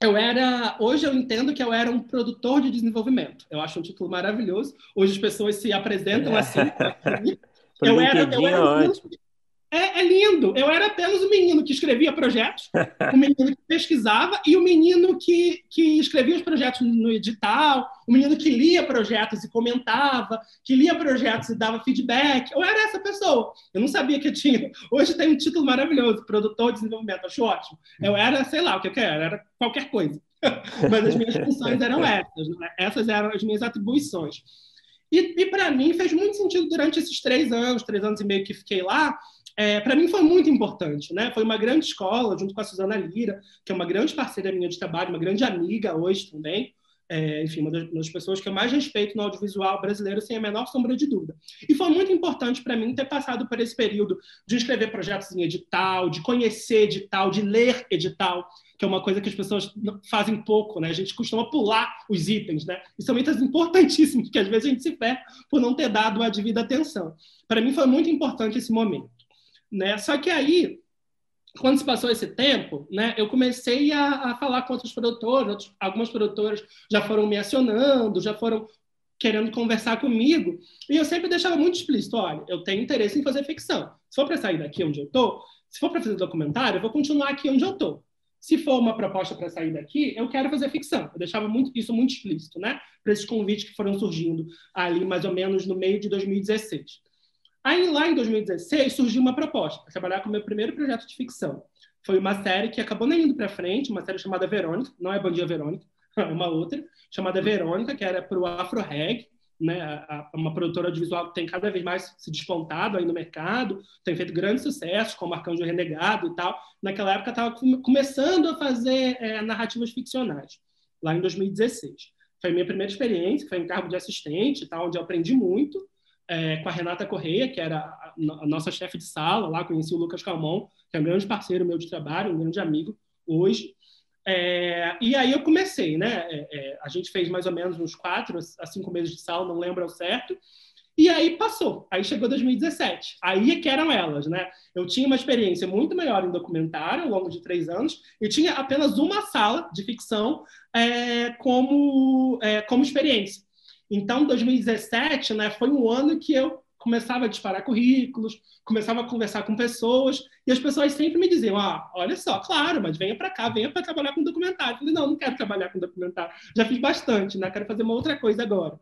eu era, hoje eu entendo que eu era um produtor de desenvolvimento. Eu acho um título maravilhoso. Hoje as pessoas se apresentam assim. (laughs) eu, era, eu era, é, é, lindo. Eu era apenas o menino que escrevia projetos, o menino que pesquisava e o menino que, que escrevia os projetos no edital, o menino que lia projetos e comentava, que lia projetos e dava feedback. Eu era essa pessoa. Eu não sabia que eu tinha. Hoje tem um título maravilhoso, produtor de desenvolvimento. Acho ótimo. Eu era, sei lá, o que eu era, era qualquer coisa. (laughs) Mas as minhas funções eram essas. Né? Essas eram as minhas atribuições. E, e para mim fez muito sentido durante esses três anos, três anos e meio que fiquei lá, é, para mim foi muito importante, né? Foi uma grande escola, junto com a Suzana Lira, que é uma grande parceira minha de trabalho, uma grande amiga hoje também. É, enfim, uma das, das, pessoas que eu mais respeito no audiovisual brasileiro, sem a menor sombra de dúvida. E foi muito importante para mim ter passado por esse período de escrever projetos em edital, de conhecer edital, de ler edital, que é uma coisa que as pessoas fazem pouco, né? A gente costuma pular os itens, né? E são itens (laughs) importantíssimos, que às vezes a gente se perde por não ter dado a devida atenção. Para mim foi muito importante esse momento. Né? Só que aí, quando se passou esse tempo, né, eu comecei a, a falar com outros produtores, outros, algumas produtoras já foram me acionando, já foram querendo conversar comigo, e eu sempre deixava muito explícito, olha, eu tenho interesse em fazer ficção. Se for para sair daqui onde eu estou, se for para fazer documentário, eu vou continuar aqui onde eu estou. Se for uma proposta para sair daqui, eu quero fazer ficção. Eu deixava muito, isso muito explícito, né? Para esses convites que foram surgindo ali mais ou menos no meio de 2016. Aí, lá em 2016, surgiu uma proposta para trabalhar com o meu primeiro projeto de ficção. Foi uma série que acabou nem indo para frente, uma série chamada Verônica, não é Bom Dia Verônica, (laughs) é uma outra, chamada Verônica, que era para o Afro Reg, né, uma produtora audiovisual que tem cada vez mais se despontado aí no mercado, tem feito grandes sucessos, como Arcanjo Renegado e tal. Naquela época estava começando a fazer é, narrativas ficcionais, lá em 2016. Foi a minha primeira experiência, foi em cargo de assistente, tal, onde eu aprendi muito é, com a Renata Correia, que era a, a nossa chefe de sala, lá conheci o Lucas Calmon, que é um grande parceiro meu de trabalho, um grande amigo hoje. É, e aí eu comecei, né? É, é a gente fez mais ou menos uns quatro a cinco meses de sala, não lembro ao certo. E aí passou. Aí chegou 2017. Aí é que eram elas, né? Eu tinha uma experiência muito maior em documentário ao longo de três anos e tinha apenas uma sala de ficção é, como, é, como experiência. Então, 2017 né, foi um ano que eu começava a disparar currículos, começava a conversar com pessoas, e as pessoas sempre me diziam: ah, olha só, claro, mas venha para cá, venha para trabalhar com documentário. Eu falei: não, não quero trabalhar com documentário, já fiz bastante, né? quero fazer uma outra coisa agora.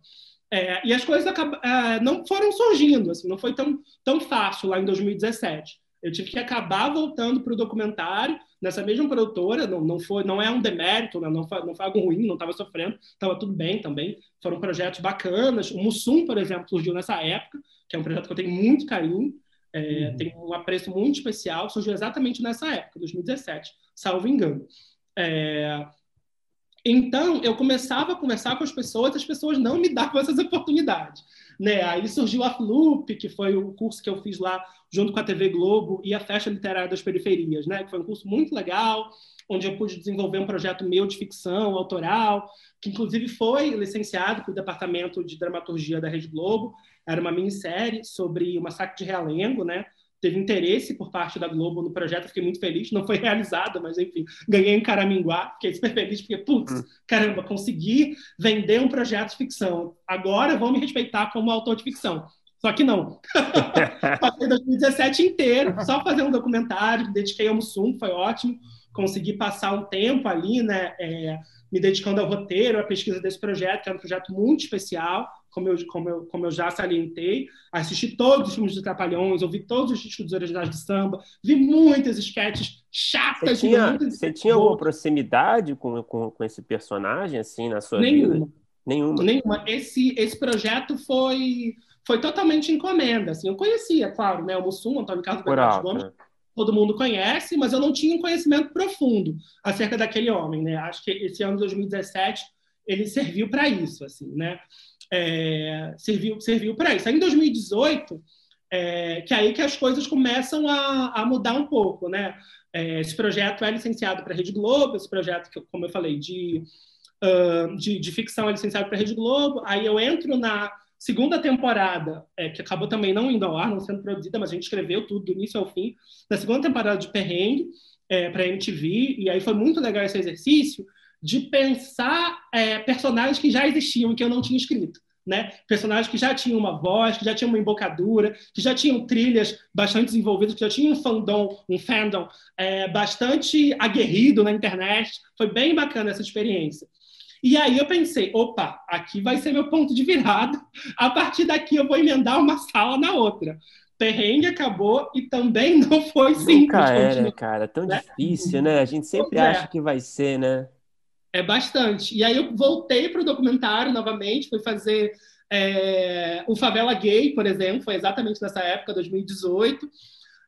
É, e as coisas é, não foram surgindo, assim, não foi tão, tão fácil lá em 2017. Eu tive que acabar voltando para o documentário, nessa mesma produtora, não, não, foi, não é um demérito, né? não, foi, não foi algo ruim, não estava sofrendo, estava tudo bem também. Foram projetos bacanas. O Mussum, por exemplo, surgiu nessa época, que é um projeto que eu tenho muito carinho, é, uhum. tem um apreço muito especial, surgiu exatamente nessa época, 2017, salvo engano. É, Então, eu começava a conversar com as pessoas, as pessoas não me davam essas oportunidades. Né? Aí surgiu a Flup, que foi o curso que eu fiz lá junto com a TV Globo e a Festa Literária das Periferias, né? que foi um curso muito legal, onde eu pude desenvolver um projeto meu de ficção autoral, que inclusive foi licenciado pelo Departamento de Dramaturgia da Rede Globo. Era uma minissérie sobre o massacre de Realengo, né? Teve interesse por parte da Globo no projeto, fiquei muito feliz. Não foi realizada, mas enfim, ganhei em Caraminguá, fiquei super feliz, porque, putz, hum. caramba, consegui vender um projeto de ficção. Agora vão me respeitar como autor de ficção. Só que não. (laughs) Passei 2017 inteiro só fazendo um documentário, me dediquei ao Mussum, foi ótimo. Consegui passar um tempo ali, né, é, me dedicando ao roteiro, à pesquisa desse projeto, que é um projeto muito especial como eu, como eu, como eu já salientei, assisti todos os filmes dos Trapalhões, ouvi todos os discos originais de samba, vi muitas sketches chatas. Você tinha, você tinha alguma proximidade com, com, com, esse personagem, assim, na sua Nenhuma. vida? Nenhuma. Nenhuma. Esse, esse projeto foi, foi totalmente encomenda, assim. Eu conhecia, claro, né, o Mussum, Antônio Carlos Bernardo Gomes, né? todo mundo conhece, mas eu não tinha um conhecimento profundo acerca daquele homem, né? Acho que esse ano de 2017 ele serviu para isso, assim, né? É, serviu, serviu para isso. Aí, em 2018, é, que é aí que as coisas começam a, a mudar um pouco, né? É, esse projeto é licenciado para a Rede Globo, esse projeto, que, como eu falei, de, uh, de, de, ficção é licenciado para a Rede Globo. Aí eu entro na segunda temporada, é, que acabou também não indo ao ar, não sendo produzida, mas a gente escreveu tudo do início ao fim, na segunda temporada de Perrengue, é, para a MTV, e aí foi muito legal esse exercício, de pensar é, personagens que já existiam e que eu não tinha escrito. Né? Personagens que já tinham uma voz, que já tinham uma embocadura, que já tinham trilhas bastante desenvolvidas, que já tinham um fandom, um fandom é, bastante aguerrido na internet. Foi bem bacana essa experiência. E aí eu pensei, opa, aqui vai ser meu ponto de virada. (laughs) A partir daqui eu vou emendar uma sala na outra. Perrengue acabou e também (laughs) não foi simples. Nunca era, cara, tão né? difícil, né? A gente sempre acha é. que vai ser, né? É bastante. E aí eu voltei para o documentário novamente, fui fazer é, o Favela Gay, por exemplo, foi exatamente nessa época, 2018.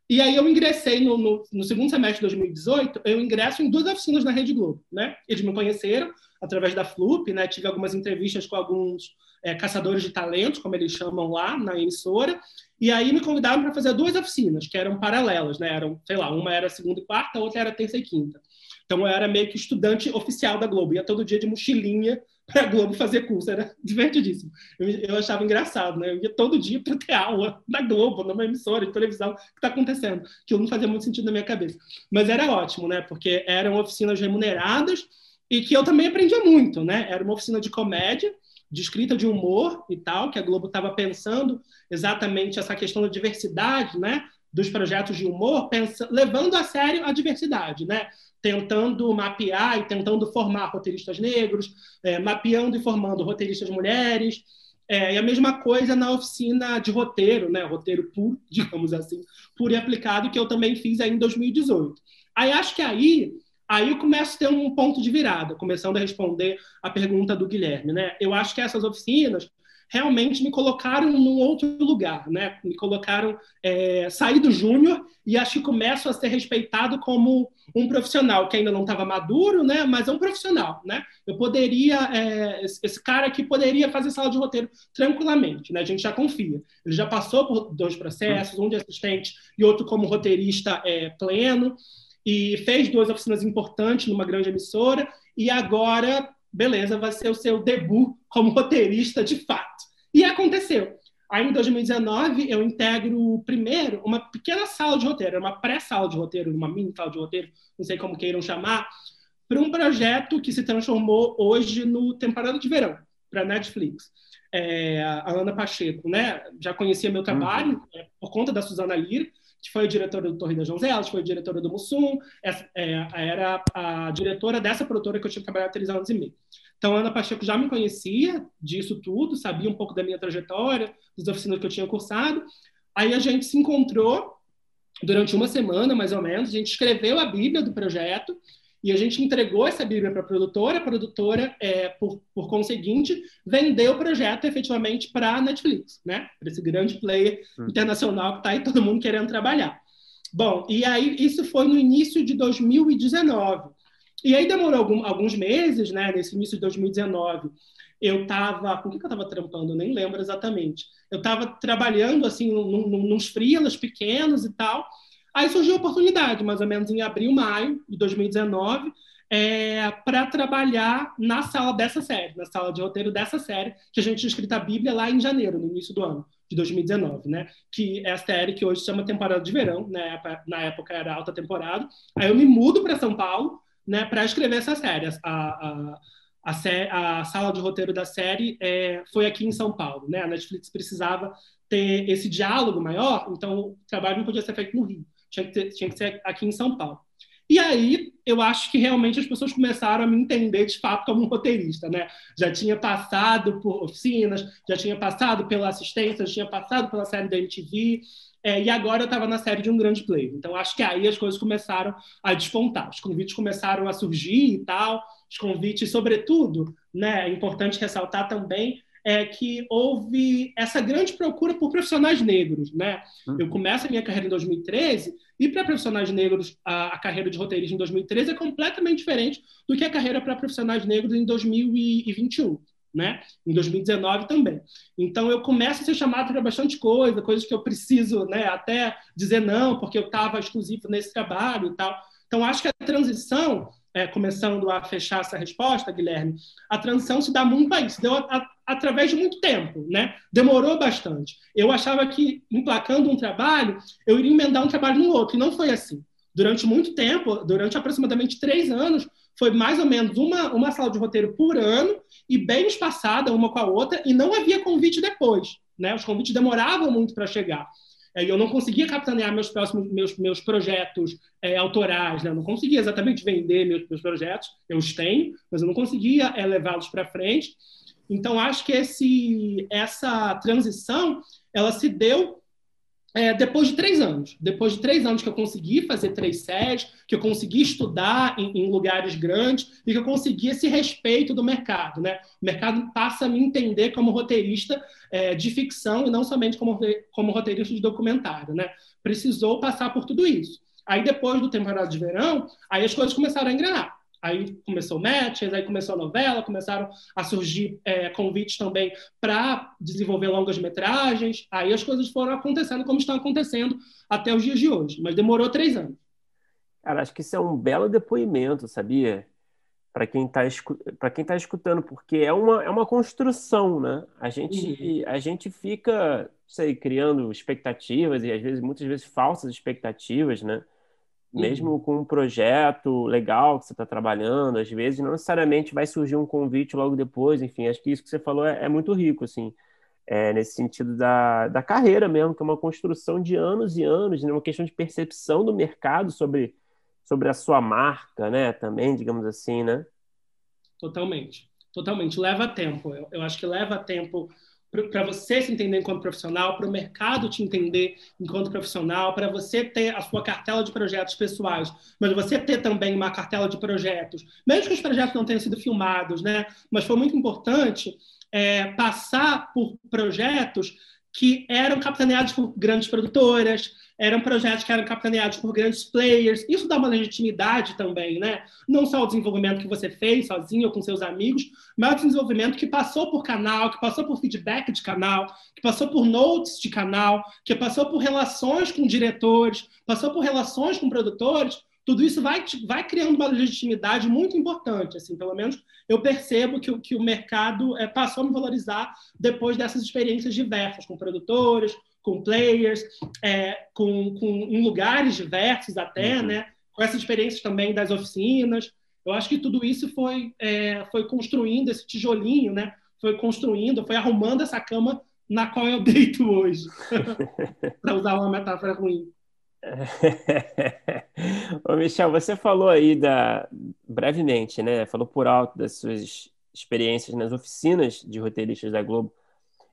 E aí eu ingressei no, no, no, segundo semestre de 2018, eu ingresso em duas oficinas na Rede Globo, né? Eles me conheceram através da Flup, né? Tive algumas entrevistas com alguns é, caçadores de talentos, como eles chamam lá na emissora, e aí me convidaram para fazer duas oficinas, que eram paralelas, né? Eram, sei lá, uma era segunda e quarta, a outra era terça e quinta. Então eu era meio que estudante oficial da Globo, ia todo dia de mochilinha para a Globo fazer curso, era (laughs) divertidíssimo. Eu, eu, achava engraçado, né? Eu ia todo dia para ter aula da Globo, numa emissora de televisão, o que está acontecendo? Que não fazia muito sentido na minha cabeça. Mas era ótimo, né? Porque eram oficinas remuneradas e que eu também aprendia muito, né? Era uma oficina de comédia, de escrita de humor e tal, que a Globo estava pensando exatamente essa questão da diversidade, né? Dos projetos de humor, pensa, levando a sério a diversidade, né? tentando mapear e tentando formar roteiristas negros, é, mapeando e formando roteiristas mulheres. É, e a mesma coisa na oficina de roteiro, né? roteiro puro, (laughs) digamos assim, puro e aplicado, que eu também fiz aí em 2018. Aí acho que aí, aí eu começo a ter um ponto de virada, começando a responder a pergunta do Guilherme. Né? Eu acho que essas oficinas realmente me colocaram num outro lugar, né? Me colocaram é, sair do júnior e acho que começo a ser respeitado como um profissional que ainda não estava maduro, né? Mas é um profissional, né? Eu poderia, é, esse cara aqui poderia fazer sala de roteiro tranquilamente, né? A gente já confia. Ele já passou por dois processos, um de assistente e outro como roteirista é, pleno e fez duas oficinas importantes numa grande emissora e agora beleza, vai ser o seu debut como roteirista de fato. E aconteceu. Aí, em 2019, eu integro primeiro uma pequena sala de roteiro, uma pré-sala de roteiro, uma mini sala de roteiro, não sei como queiram chamar, para um projeto que se transformou hoje no temporada de verão, para Netflix. É, a Ana Pacheco, né? Já conhecia meu trabalho uhum. é, por conta da Suzana Lira, que foi diretora do Torre das Donzelas, foi diretora do Mussum, é, era a diretora dessa produtora que eu tinha trabalhado há três anos e meio. Então, Ana Pacheco já me conhecia disso tudo, sabia um pouco da minha trajetória, das oficinas que eu tinha cursado. Aí a gente se encontrou durante uma semana, mais ou menos, a gente escreveu a Bíblia do projeto, e a gente entregou essa Bíblia para a produtora, a produtora, é, por, por conseguinte, vendeu o projeto efetivamente para a Netflix, né? Para esse grande player hum. internacional que está aí todo mundo querendo trabalhar. Bom, e aí isso foi no início de 2019. E aí demorou algum, alguns meses, né? Nesse início de 2019, eu estava. Com o que eu estava trampando? Eu nem lembro exatamente. Eu estava trabalhando, assim, num, num, nos frilas pequenos e tal. Aí surgiu a oportunidade, mais ou menos em abril, maio de 2019, é, para trabalhar na sala dessa série, na sala de roteiro dessa série, que a gente tinha escrito a Bíblia lá em janeiro, no início do ano de 2019, né? Que é a série que hoje chama temporada de verão, né? Na época era alta temporada. Aí eu me mudo para São Paulo, né? Para escrever essa série. A, a, a, sé a, sala de roteiro da série é, foi aqui em São Paulo, né? A Netflix precisava ter esse diálogo maior, então o trabalho não podia ser feito no Rio, tinha que, ter, tinha que ser aqui em São Paulo. E aí eu acho que realmente as pessoas começaram a me entender de fato como um roteirista, né? Já tinha passado por oficinas, já tinha passado pela assistência, já tinha passado pela série da MTV, é, e agora eu estava na série de um grande player. Então acho que aí as coisas começaram a despontar, os convites começaram a surgir e tal, os convites, sobretudo, né? É importante ressaltar também é que houve essa grande procura por profissionais negros, né? Eu uhum. começo a minha carreira em 2013 e para profissionais negros a, a, carreira de roteirista em 2013 é completamente diferente do que a carreira para profissionais negros em 2021. Né? Em 2019 também. Então eu começo a ser chamado para bastante coisa, coisas que eu preciso, né, até dizer não, porque eu estava exclusivo nesse trabalho e tal. Então acho que a transição é, começando a fechar essa resposta, Guilherme, a transição se dá muito a isso, deu a, a, através de muito tempo, né? Demorou bastante. Eu achava que, emplacando um trabalho, eu iria emendar um trabalho no outro, e não foi assim. Durante muito tempo, durante aproximadamente três anos, foi mais ou menos uma, uma sala de roteiro por ano, e bem espaçada uma com a outra, e não havia convite depois, né? Os convites demoravam muito para chegar. É, eu não conseguia capitanear meus próximos meus, meus projetos é, autorais, né? eu não conseguia exatamente vender meus, meus projetos, eu os tenho, mas eu não conseguia é, levá-los para frente. Então acho que esse, essa transição ela se deu é, depois de três anos. Depois de três anos que eu consegui fazer três séries, que eu consegui estudar em, em, lugares grandes e que eu consegui esse respeito do mercado. Né? O mercado passa a me entender como roteirista é, de ficção e não somente como, como roteirista de documentário. Né? Precisou passar por tudo isso. Aí, depois do temporada de verão, aí as coisas começaram a engrenar. Aí começou matches, aí começou a novela, começaram a surgir é, convites também para desenvolver longas metragens. Aí as coisas foram acontecendo como estão acontecendo até os dias de hoje. Mas demorou três anos. Cara, acho que isso é um belo depoimento, sabia? Para quem está quem tá escutando, porque é uma, é uma construção, né? A gente, uhum. a gente fica, sei, criando expectativas e às vezes, muitas vezes, falsas expectativas, né? Mesmo uhum. com um projeto legal que você está trabalhando, às vezes não necessariamente vai surgir um convite logo depois, enfim, acho que isso que você falou é, é muito rico, assim, é, nesse sentido da, da carreira mesmo, que é uma construção de anos e anos, né, uma questão de percepção do mercado sobre, sobre a sua marca, né, também, digamos assim, né? Totalmente, totalmente, leva tempo, eu, eu acho que leva tempo para você se entender enquanto profissional, para o mercado te entender enquanto profissional, para você ter a sua cartela de projetos pessoais, mas você ter também uma cartela de projetos, mesmo que os projetos não tenham sido filmados, né? Mas foi muito importante é, passar por projetos que eram capitaneados por grandes produtoras, eram projetos que eram capitaneados por grandes players. Isso dá uma legitimidade também, né? Não só o desenvolvimento que você fez sozinho ou com seus amigos, mas o desenvolvimento que passou por canal, que passou por feedback de canal, que passou por notes de canal, que passou por relações com diretores, passou por relações com produtores. Tudo isso vai, vai criando uma legitimidade muito importante. Assim, pelo menos eu percebo que, que o mercado é, passou a me valorizar depois dessas experiências diversas com produtores, com players, é, com, com, em lugares diversos até, uhum. né? Com essas experiências também das oficinas. Eu acho que tudo isso foi, é, foi construindo esse tijolinho, né? Foi construindo, foi arrumando essa cama na qual eu (laughs) deito hoje, (laughs) para usar uma metáfora ruim. (laughs) Ô Michel, você falou aí da brevemente, né? Falou por alto das suas experiências nas oficinas de roteiristas da Globo.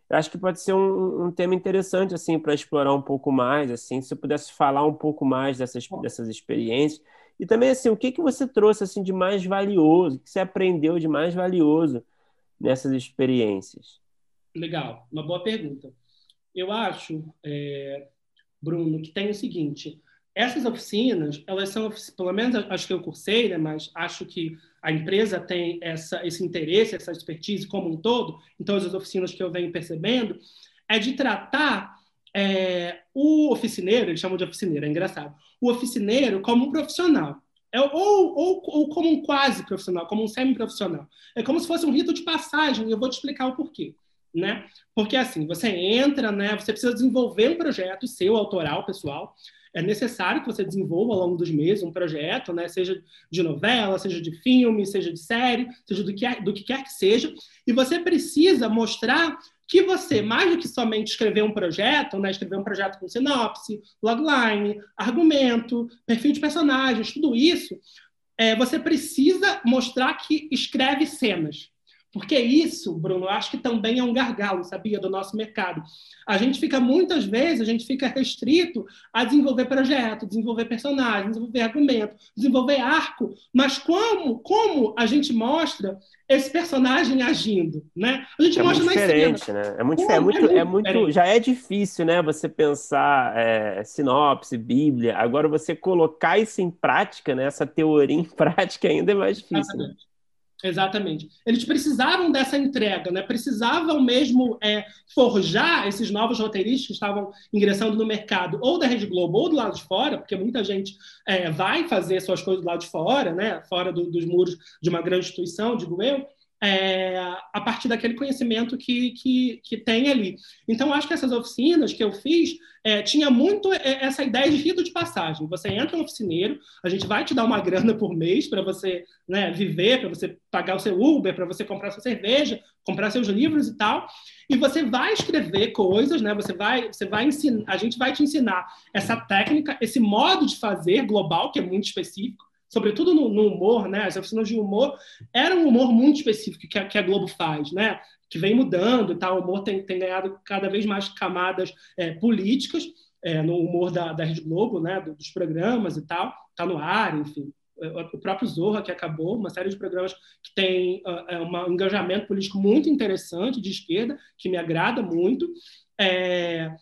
Eu acho que pode ser um, um tema interessante assim para explorar um pouco mais, assim, se eu pudesse falar um pouco mais dessas, dessas experiências e também assim, o que que você trouxe assim de mais valioso, o que você aprendeu de mais valioso nessas experiências? Legal, uma boa pergunta. Eu acho, é, Bruno, que tem o seguinte: essas oficinas, elas são, pelo menos acho que eu cursei, né, mas acho que a empresa tem essa, esse interesse, essa expertise como um todo, em todas as oficinas que eu venho percebendo, é de tratar é, o oficineiro, eles chamam de oficineiro, é engraçado, o oficineiro como um profissional. É, ou, ou, ou como um quase profissional, como um semi-profissional. É como se fosse um rito de passagem, e eu vou te explicar o porquê. Né? Porque assim, você entra, né, você precisa desenvolver um projeto seu, autoral, pessoal, é necessário que você desenvolva ao longo dos meses um projeto, né? seja de novela, seja de filme, seja de série, seja do que, do que quer que seja, e você precisa mostrar que você, mais do que somente escrever um projeto, né? escrever um projeto com sinopse, logline, argumento, perfil de personagens, tudo isso, é, você precisa mostrar que escreve cenas. Porque isso, Bruno, acho que também é um gargalo, sabia, do nosso mercado. A gente fica, muitas vezes, a gente fica restrito a desenvolver projeto, desenvolver personagem, desenvolver argumento, desenvolver arco, mas como, como a gente mostra esse personagem agindo, né? A gente é mostra muito diferente, né? É muito, é muito, é muito, é muito já é difícil, né? Você pensar é, sinopse, Bíblia. Agora você colocar isso em prática, né? Essa teoria (laughs) em prática ainda é mais difícil. Né? Exatamente. Eles precisavam dessa entrega, né? precisavam mesmo é, forjar esses novos roteiristas que estavam ingressando no mercado, ou da Rede Globo, ou do lado de fora, porque muita gente é, vai fazer suas coisas do lado de fora, né? fora do, dos muros de uma grande instituição, digo eu, é, a partir daquele conhecimento que, que, que tem ali. Então, acho que essas oficinas que eu fiz é, tinha muito é, essa ideia de rito de passagem. Você entra no oficineiro, a gente vai te dar uma (laughs) grana por mês para você né, viver, para você pagar o seu Uber, para você comprar sua cerveja, comprar seus livros e tal, e você vai escrever coisas, né? Você vai, você vai ensinar, a gente vai te ensinar essa técnica, esse modo de fazer global que é muito específico sobretudo no, no, humor, né? As oficinas de humor era um humor muito específico que a, que a Globo faz, né? Que vem mudando e tal. O humor tem, tem ganhado cada vez mais camadas é, políticas é, no humor da, da Rede Globo, né? dos programas e tal. Tá no ar, enfim. O próprio Zorra, que acabou, uma série de programas que tem uh, um engajamento político muito interessante de esquerda, que me agrada muito. É,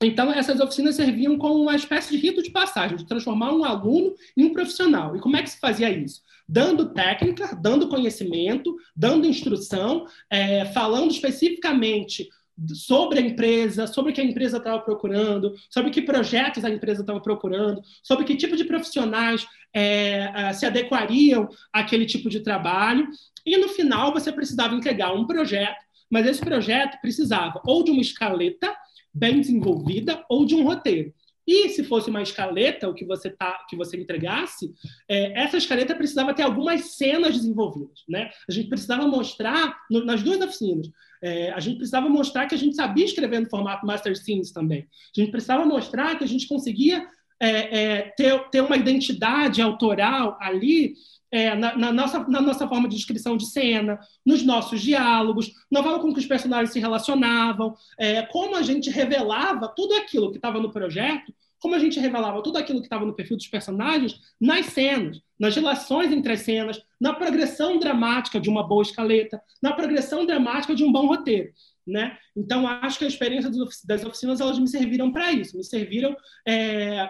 então, essas oficinas serviam como uma espécie de rito de passagem, de transformar um aluno em um profissional. E como é que se fazia isso? Dando técnica, dando conhecimento, dando instrução, é, falando especificamente sobre a empresa, sobre o que a empresa estava procurando, sobre que projetos a empresa estava procurando, sobre que tipo de profissionais é, se adequariam àquele tipo de trabalho. E no final você precisava entregar um projeto, mas esse projeto precisava ou de uma escaleta bem desenvolvida ou de um roteiro. E se fosse uma escaleta, o que você tá, que você entregasse, é, essa escaleta precisava ter algumas cenas desenvolvidas, né? A gente precisava mostrar no, nas duas oficinas. É, a gente precisava mostrar que a gente sabia escrever no formato Master Scenes também. A gente precisava mostrar que a gente conseguia é, é ter, ter uma identidade autoral ali é, na, na, nossa, na nossa forma de descrição de cena, nos nossos diálogos, na forma com que os personagens se relacionavam, é, como a gente revelava tudo aquilo que estava no projeto, como a gente revelava tudo aquilo que estava no perfil dos personagens nas cenas, nas relações entre as cenas, na progressão dramática de uma boa escaleta, na progressão dramática de um bom roteiro. Né? Então, acho que a experiência das oficinas elas me serviram para isso, me serviram é,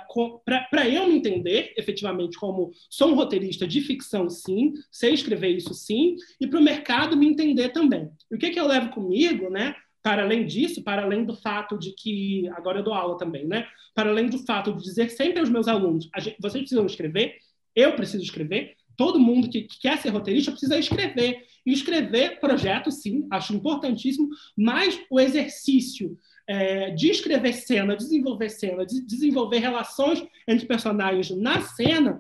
para eu me entender efetivamente como sou um roteirista de ficção, sim, sei escrever isso, sim, e para o mercado me entender também. E o que, que eu levo comigo, né? Para além disso, para além do fato de que agora eu dou aula também, né? Para além do fato de dizer sempre aos meus alunos, gente, vocês precisam escrever, eu preciso escrever, todo mundo que, que, quer ser roteirista precisa escrever. E escrever projeto, sim, acho importantíssimo, mas o exercício é, de escrever cena, desenvolver cena, de desenvolver relações entre personagens na cena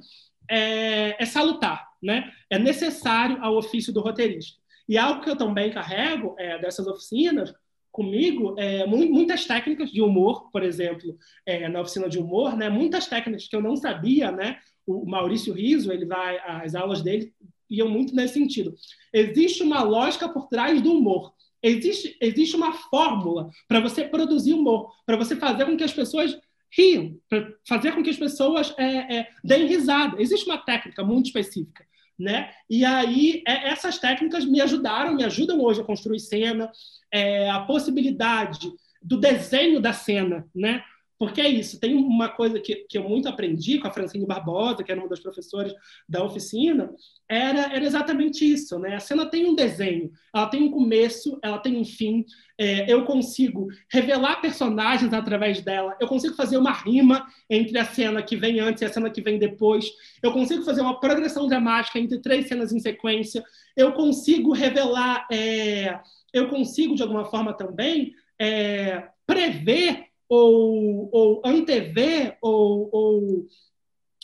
é, é salutar, né? É necessário ao ofício do roteirista. E algo que eu também carrego é, dessas oficinas comigo é, muitas técnicas de humor, por exemplo, é, na oficina de humor, né, muitas técnicas que eu não sabia, né, o Maurício Riso, ele vai, as aulas dele iam muito nesse sentido. Existe uma lógica por trás do humor. Existe, existe uma fórmula para você produzir humor, para você fazer com que as pessoas riam, para fazer com que as pessoas é, é, deem risada. Existe uma técnica muito específica. Né? E aí, é, essas técnicas me ajudaram, me ajudam hoje a construir cena, é, a possibilidade do desenho da cena, né? Porque é isso, tem uma coisa que, que eu muito aprendi com a Francine Barbosa, que era uma das professoras da oficina, era, era exatamente isso, né? A cena tem um desenho, ela tem um começo, ela tem um fim, é, eu consigo revelar personagens através dela, eu consigo fazer uma rima entre a cena que vem antes e a cena que vem depois, eu consigo fazer uma progressão dramática entre três cenas em sequência, eu consigo revelar, é, eu consigo, de alguma forma também, é, prever ou, ou antever ou, ou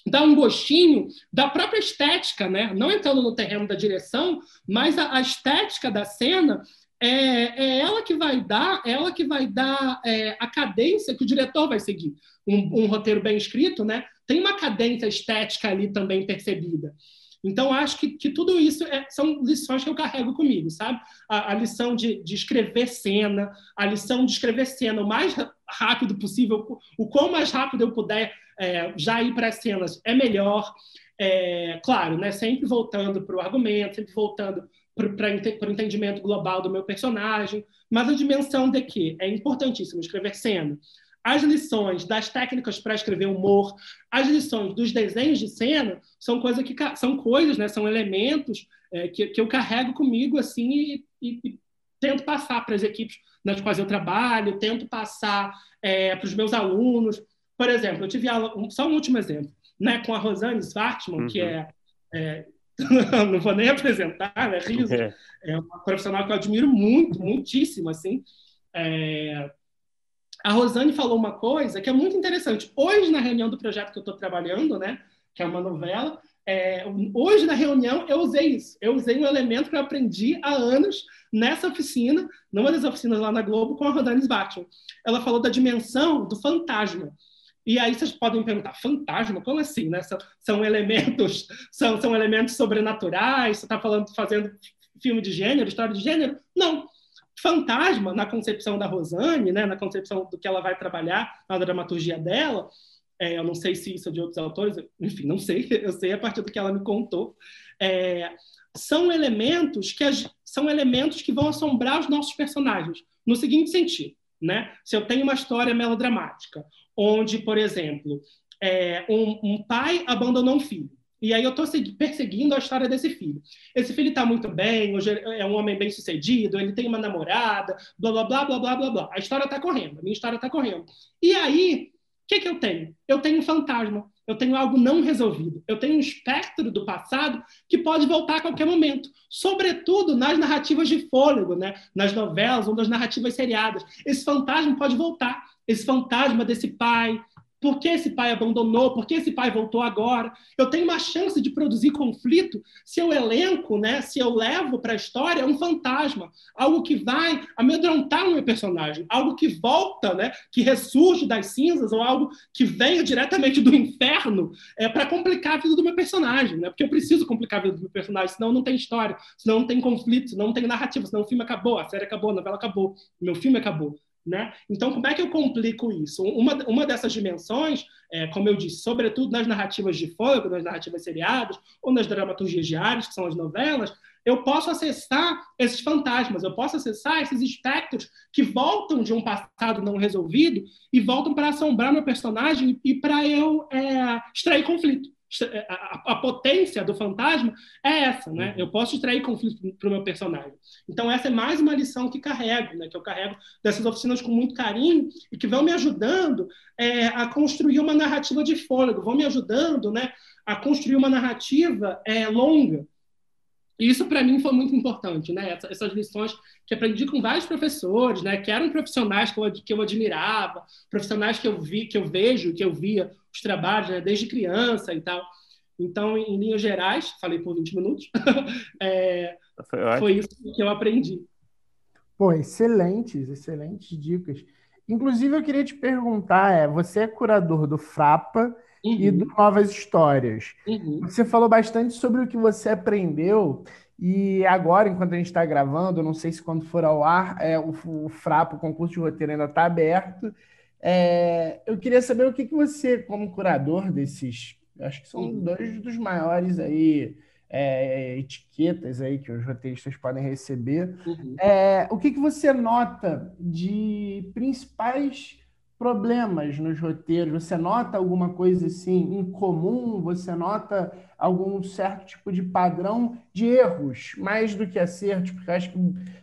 dar um gostinho da própria estética, né? Não entrando no terreno da direção, mas a, a estética da cena é, é, ela que vai dar, é ela que vai dar é, a cadência que o diretor vai seguir. Um, um, roteiro bem escrito, né? Tem uma cadência estética ali também percebida. Então, acho que, que tudo isso é, são lições que eu carrego comigo, sabe? A, a lição de, de, escrever cena, a lição de escrever cena o mais rápido possível, o quão mais rápido eu puder é, já ir para as cenas é melhor. É, claro, né, sempre voltando para o argumento, sempre voltando para o entendimento global do meu personagem, mas a dimensão de que é importantíssimo escrever cena, as lições das técnicas para escrever humor, as lições dos desenhos de cena são coisas que são coisas, né? São elementos é, que, que eu carrego comigo assim e, e, tento passar para as equipes nas quais eu trabalho, tento passar é, para os meus alunos. Por exemplo, eu tive aula, só um último exemplo, né? Com a Rosane Svartman, uhum. que é, é (laughs) não vou nem apresentar, né? Riso. É. é uma profissional que eu admiro muito, muitíssimo, assim. É, a Rosane falou uma coisa que é muito interessante. Hoje, na reunião do projeto que eu estou trabalhando, né, que é uma novela, é, hoje na reunião eu usei isso. Eu usei um elemento que eu aprendi há anos nessa oficina, numa das oficinas lá na Globo, com a Rosane Sbatman. Ela falou da dimensão do fantasma. E aí vocês podem perguntar, fantasma? Como assim? Né? São, são elementos, (laughs) são, são elementos sobrenaturais? Você está falando, fazendo filme de gênero, história de gênero? Não fantasma na concepção da Rosane, né, na concepção do que ela vai trabalhar na dramaturgia dela. É, eu não sei se isso é de outros autores, enfim, não sei, (laughs) eu sei a partir do que ela me contou. É, são elementos que são elementos que vão assombrar os nossos personagens no seguinte sentido, né? Se eu tenho uma história melodramática, onde, por exemplo, é, um, um pai abandonou um filho e aí eu estou perseguindo a história desse filho. Esse filho está muito bem, hoje é um homem bem sucedido, ele tem uma namorada, blá, blá, blá, blá, blá, blá, blá. A história está correndo, a minha história está correndo. E aí, que, que eu tenho? Eu tenho um fantasma, eu tenho algo não resolvido, eu tenho um espectro do passado que pode voltar a qualquer momento, sobretudo nas narrativas de fôlego, né? nas novelas ou nas narrativas seriadas. Esse fantasma pode voltar, esse fantasma desse pai, por que esse pai abandonou? Por que esse pai voltou agora? Eu tenho uma chance de produzir conflito se eu elenco, né, se eu levo para a história um fantasma, algo que vai amedrontar o meu personagem, algo que volta, né, que ressurge das cinzas, ou algo que venha diretamente do inferno é, para complicar a vida do meu personagem. Né? Porque eu preciso complicar a vida do meu personagem, senão não tem história, senão não tem conflito, senão não tem narrativa, senão o filme acabou, a série acabou, a novela acabou, meu filme acabou. Né? Então, como é que eu complico isso? Uma, uma dessas dimensões, é, como eu disse, sobretudo nas narrativas de fogo, nas narrativas seriadas, ou nas dramaturgias diárias, que são as novelas, eu posso acessar esses fantasmas, eu posso acessar esses espectros que voltam de um passado não resolvido e voltam para assombrar meu personagem e para eu é, extrair conflito. É, a, a, potência do fantasma é essa, né? Uhum. Eu posso extrair conflito para o meu personagem. Então essa é mais uma lição que carrego, né? Que eu carrego dessas oficinas com muito carinho e que vão me ajudando é, a construir uma narrativa de fôlego, vão me ajudando, né? A construir uma narrativa é, longa. E isso para mim foi muito importante, né? Essas lições que aprendi com vários professores, né? Que eram profissionais que eu, que eu admirava, profissionais que eu vi, que eu vejo, que eu via os trabalhos né? desde criança e tal. Então, em linhas gerais, falei por 20 minutos, (laughs) é, foi, foi isso que eu aprendi. Pô, excelentes, excelentes dicas. Inclusive, eu queria te perguntar, é, você é curador do Frapa uhum. e do Novas Histórias. Uhum. Você falou bastante sobre o que você aprendeu e agora, enquanto a gente está gravando, não sei se quando for ao ar, é, o, o Frapa, o concurso de roteiro ainda está aberto. É, eu queria saber o que, que você, como curador desses, acho que são uhum. dois dos maiores aí é, etiquetas aí que os roteiristas podem receber, uhum. é, o que, que você nota de principais problemas nos roteiros? Você nota alguma coisa assim em comum? Você nota algum certo tipo de padrão de erros, mais do que acertos? Porque acho que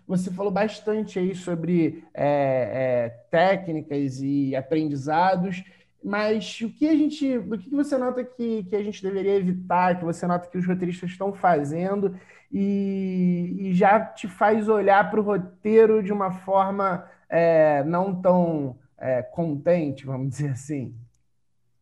você falou bastante aí sobre é, é, técnicas e aprendizados. Mas o que a gente, o que você nota que, que a gente deveria evitar, que você nota que os roteiristas estão fazendo e, e já te faz olhar para o roteiro de uma forma é, não tão é, contente, vamos dizer assim?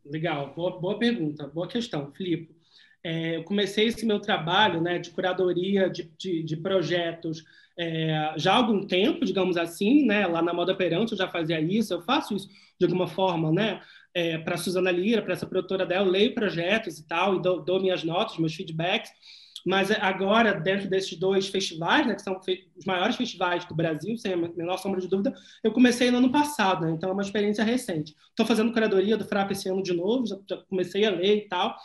Legal, boa, boa pergunta, boa questão, Filipe. É, eu comecei esse meu trabalho né, de curadoria de, de, de projetos é, já há algum tempo, digamos assim, né, lá na Moda Perante eu já fazia isso, eu faço isso de alguma forma, né, é, para a Suzana Lira, para essa produtora dela, eu leio projetos e tal, e dou, dou minhas notas, meus feedbacks, mas agora, dentro desses dois festivais, né, que são os maiores festivais do Brasil, sem a menor sombra de dúvida, eu comecei no ano passado, né, então é uma experiência recente. Estou fazendo curadoria do FRAP esse ano de novo, já, já comecei a ler e tal.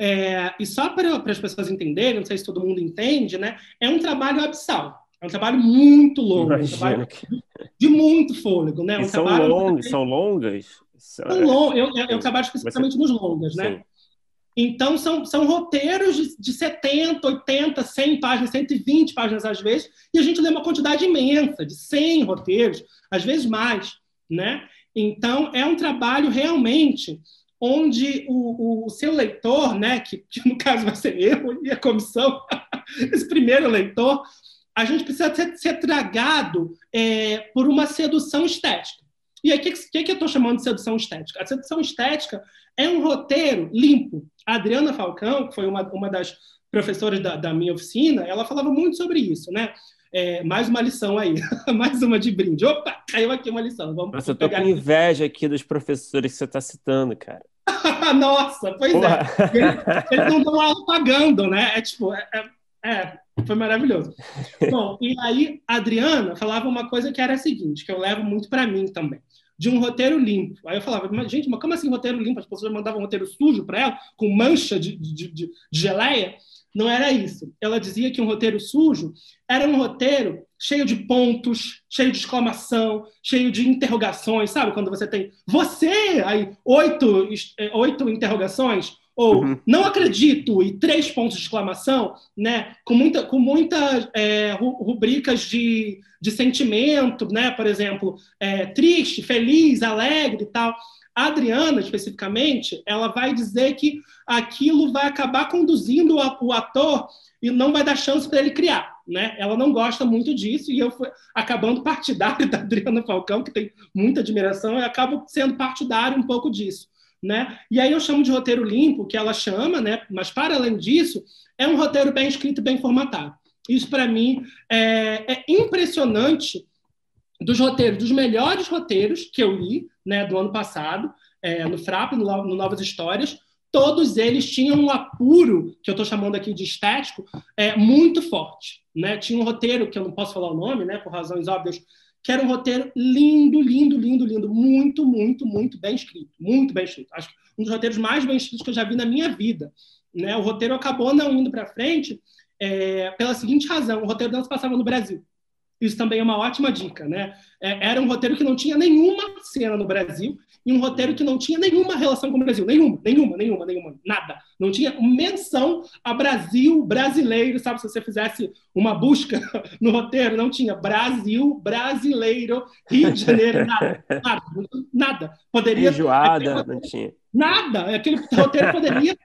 É, e só para as pessoas entenderem, não sei se todo mundo entende, né, é um trabalho abissal. É um trabalho muito longo, um trabalho de muito fôlego, né? Um são, longos, são longas? São long... eu, eu, eu trabalho especificamente Você... nos longas, né? Sim. Então, são, são roteiros de, de 70, 80, 100 páginas, 120 páginas às vezes, e a gente lê uma quantidade imensa, de 100 roteiros, às vezes mais, né? Então, é um trabalho realmente onde o, o seu leitor, né, que, que, no caso vai ser eu e a comissão, (laughs) esse primeiro leitor, a gente precisa ser, ser tragado é, por uma sedução estética. E aí, o que, que, que eu estou chamando de sedução estética? A sedução estética é um roteiro limpo. A Adriana Falcão, que foi uma, uma das professoras da, da minha oficina, ela falava muito sobre isso, né? É, mais uma lição aí, (laughs) mais uma de brinde. Opa, caiu aqui uma lição. Vamos Nossa, eu tô com inveja aqui dos professores que você está citando, cara. (laughs) Nossa, pois é. Porra. é. Eles, eles, não estão aula pagando, né? É tipo, é, é, é, foi maravilhoso. (laughs) Bom, e aí a Adriana falava uma coisa que era a seguinte, que eu levo muito para mim também de um roteiro limpo. Aí eu falava, mas, gente, mas como assim roteiro limpo? As pessoas mandavam um roteiro sujo para ela, com mancha de, de, de, de geleia. Não era isso. Ela dizia que um roteiro sujo era um roteiro cheio de pontos, cheio de exclamação, cheio de interrogações, sabe? Quando você tem você, aí oito, oito interrogações, ou uhum. não acredito e três pontos de exclamação, né? Com muita, com muitas é, rubricas de, de sentimento, né? Por exemplo, é, triste, feliz, alegre e tal. A Adriana, especificamente, ela vai dizer que aquilo vai acabar conduzindo o ator e não vai dar chance para ele criar. Né? Ela não gosta muito disso e eu fui acabando partidário (laughs) da Adriana Falcão, que tem muita admiração, eu acabo sendo partidário um pouco disso. Né? E aí eu chamo de roteiro limpo, que ela chama, né? mas para além disso, é um roteiro bem escrito bem formatado. Isso, para mim, é, é, impressionante dos roteiros, dos melhores roteiros que eu li né, do ano passado, é, no FRAP, no, no Novas Histórias, todos eles tinham um apuro, que eu estou chamando aqui de estético, é, muito forte. Né? Tinha um roteiro, que eu não posso falar o nome, né, por razões óbvias, que era um roteiro lindo, lindo, lindo, lindo, muito, muito, muito bem escrito, muito bem escrito. Acho que um dos roteiros mais bem escritos que eu já vi na minha vida. Né? O roteiro acabou não indo para frente é, pela seguinte razão: o roteiro não se passava no Brasil. Isso também é uma ótima dica, né? É, era um roteiro que não tinha nenhuma cena no Brasil e um roteiro que não tinha nenhuma relação com o Brasil, nenhuma, nenhuma, nenhuma, nenhuma, nada. Não tinha menção a Brasil brasileiro, sabe? Se você fizesse uma busca (laughs) no roteiro, não tinha Brasil brasileiro, Rio de Janeiro, nada, nada, nada. Poderia Enjoada, não tinha. Nada. Aquele roteiro poderia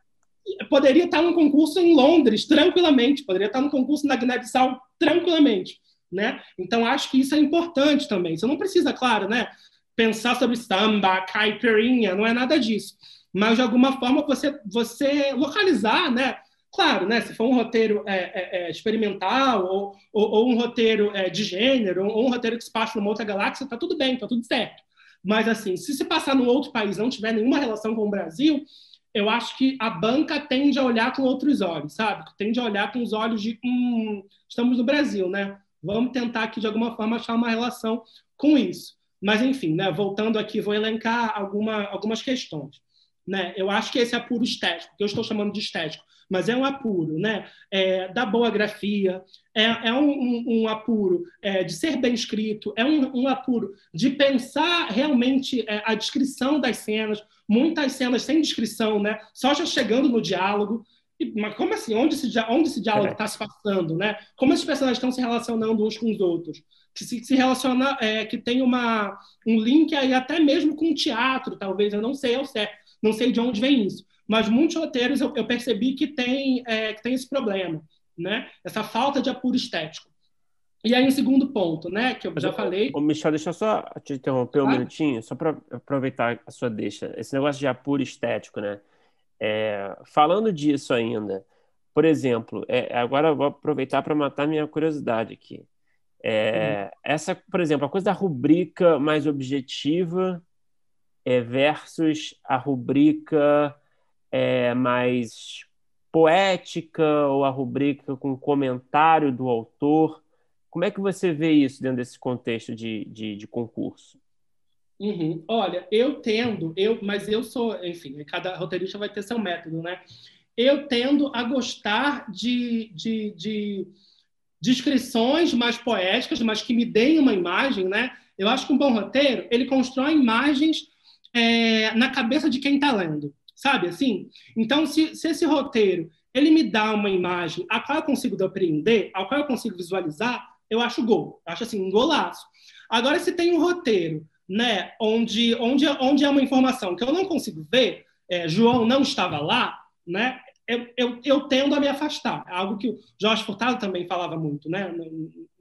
poderia estar num concurso em Londres tranquilamente, poderia estar num concurso na Guiné-Bissau tranquilamente né? Então acho que isso é importante também. Você não precisa, claro, né, pensar sobre samba, caipirinha, não é nada disso. Mas de alguma forma você você localizar, né? Claro, né? Se for um roteiro é, é, é experimental ou, ou, ou, um roteiro é, de gênero ou um roteiro que se passa numa outra galáxia, tá tudo bem, tá tudo certo. Mas assim, se se passar num outro país não tiver nenhuma relação com o Brasil, eu acho que a banca tende a olhar com outros olhos, sabe? Tende a olhar com os olhos de hum, estamos no Brasil, né? Vamos tentar aqui, de alguma forma, achar uma relação com isso. Mas, enfim, né, voltando aqui, vou elencar alguma, algumas questões. Né? Eu acho que esse apuro estético, que eu estou chamando de estético, mas é um apuro né? É, da boa grafia, é, é um, um, apuro é, de ser bem escrito, é um, um apuro de pensar realmente é, a descrição das cenas, muitas cenas sem descrição, né? só já chegando no diálogo. Mas como assim? Onde esse, onde esse diálogo está se passando? Né? Como esses personagens estão se relacionando uns com os outros? Que se, se relaciona, é, que tem uma, um link aí até mesmo com o teatro, talvez, eu não sei ao certo, não sei de onde vem isso. Mas muitos roteiros eu, eu percebi que tem, é, que tem esse problema, né? essa falta de apuro estético. E aí, um segundo ponto, né, que eu já falei. Ô, Michel, deixa eu só te interromper um minutinho, só para aproveitar a sua deixa. Esse negócio de apuro estético, né? É, falando disso ainda, por exemplo, é, agora vou aproveitar para matar minha curiosidade aqui. É, uhum. Essa, por exemplo, a coisa da rubrica mais objetiva é, versus a rubrica é, mais poética ou a rubrica com comentário do autor. Como é que você vê isso dentro desse contexto de, de, de concurso? Uhum. Olha, eu tendo, eu, mas eu sou, enfim, cada roteirista vai ter seu método, né? Eu tendo a gostar de, de, de descrições mais poéticas, mas que me deem uma imagem, né? Eu acho que um bom roteiro ele constrói imagens é, na cabeça de quem está lendo, sabe assim? Então, se, se esse roteiro ele me dá uma imagem a qual eu consigo depreender, a qual eu consigo visualizar, eu acho gol, eu acho assim um golaço. Agora, se tem um roteiro né, onde, onde, onde é uma informação que eu não consigo ver, é, João não estava lá, né, eu, eu, eu, tendo a me afastar. É algo que o Jorge Furtado também falava muito, né,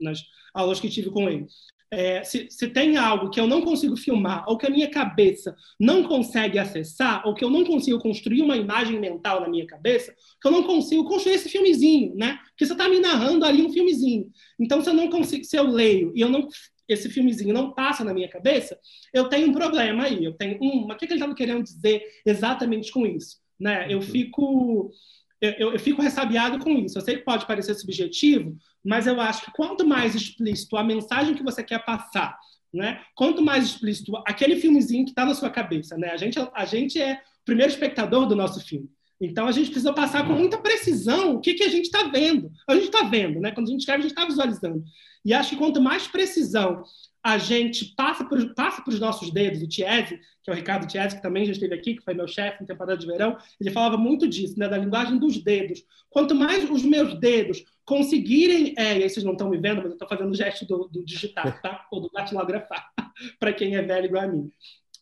nas aulas que tive com ele. É, se, se, tem algo que eu não consigo filmar, ou que a minha cabeça não consegue acessar, ou que eu não consigo construir uma imagem mental na minha cabeça, que eu não consigo construir esse filmezinho, né? Porque você está me narrando ali um filmezinho. Então, se eu não consigo, se eu leio e eu não esse filmezinho não passa na minha cabeça, eu tenho um problema aí. Eu tenho, hum, mas o que, que ele estava querendo dizer exatamente com isso? Né? Eu uhum. fico eu, eu, fico ressabiado com isso. Eu sei que pode parecer subjetivo, mas eu acho que quanto mais explícito a mensagem que você quer passar, né? Quanto mais explícito aquele filmezinho que está na sua cabeça, né? A gente, a gente é o primeiro espectador do nosso filme. Então a gente precisa passar com muita precisão o que, que a gente está vendo. A gente está vendo, né? Quando a gente escreve, a gente está visualizando. E acho que quanto mais precisão a gente passa para passa os nossos dedos, o Tiese, que é o Ricardo Tiese, que também já esteve aqui, que foi meu chefe em temporada de verão, ele falava muito disso, né, da linguagem dos dedos. Quanto mais os meus dedos conseguirem, é, e aí vocês não estão me vendo, mas eu estou fazendo o gesto do, do digitar, tá? ou do datilografar, (laughs) para quem é velho igual a mim.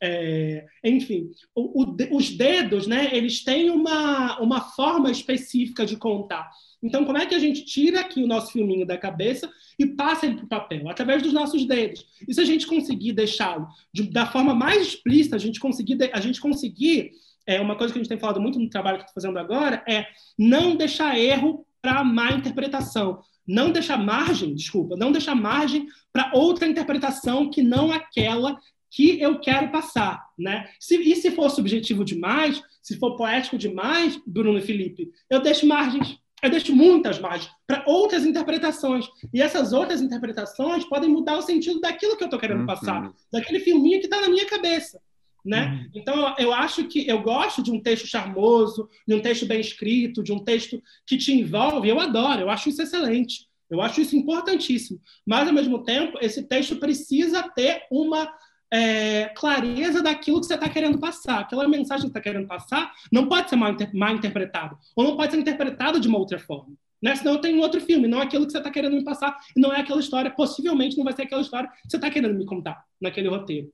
É, enfim, o, o, os dedos, né, eles têm uma, uma forma específica de contar. Então, como é que a gente tira aqui o nosso filminho da cabeça e passa ele para o papel? Através dos nossos dedos. E se a gente conseguir deixá-lo de, da forma mais explícita, a gente conseguir, a gente conseguir é, uma coisa que a gente tem falado muito no trabalho que estou fazendo agora é não deixar erro para má interpretação. Não deixar margem, desculpa, não deixar margem para outra interpretação que não aquela que eu quero passar, né? Se, e se for subjetivo demais, se for poético demais, Bruno e Felipe, eu deixo margens, eu deixo muitas margens para outras interpretações. E essas outras interpretações podem mudar o sentido daquilo que eu estou querendo uhum. passar, daquele filminho que está na minha cabeça. Né? Uhum. Então, eu acho que eu gosto de um texto charmoso, de um texto bem escrito, de um texto que te envolve. Eu adoro, eu acho isso excelente. Eu acho isso importantíssimo. Mas, ao mesmo tempo, esse texto precisa ter uma é, clareza daquilo que você está querendo passar. Aquela mensagem que está querendo passar não pode ser mal, inter mal interpretada, ou não pode ser interpretada de uma outra forma. Né? Senão eu tenho um outro filme, não é aquilo que você está querendo me passar, e não é aquela história, possivelmente não vai ser aquela história que você está querendo me contar naquele roteiro.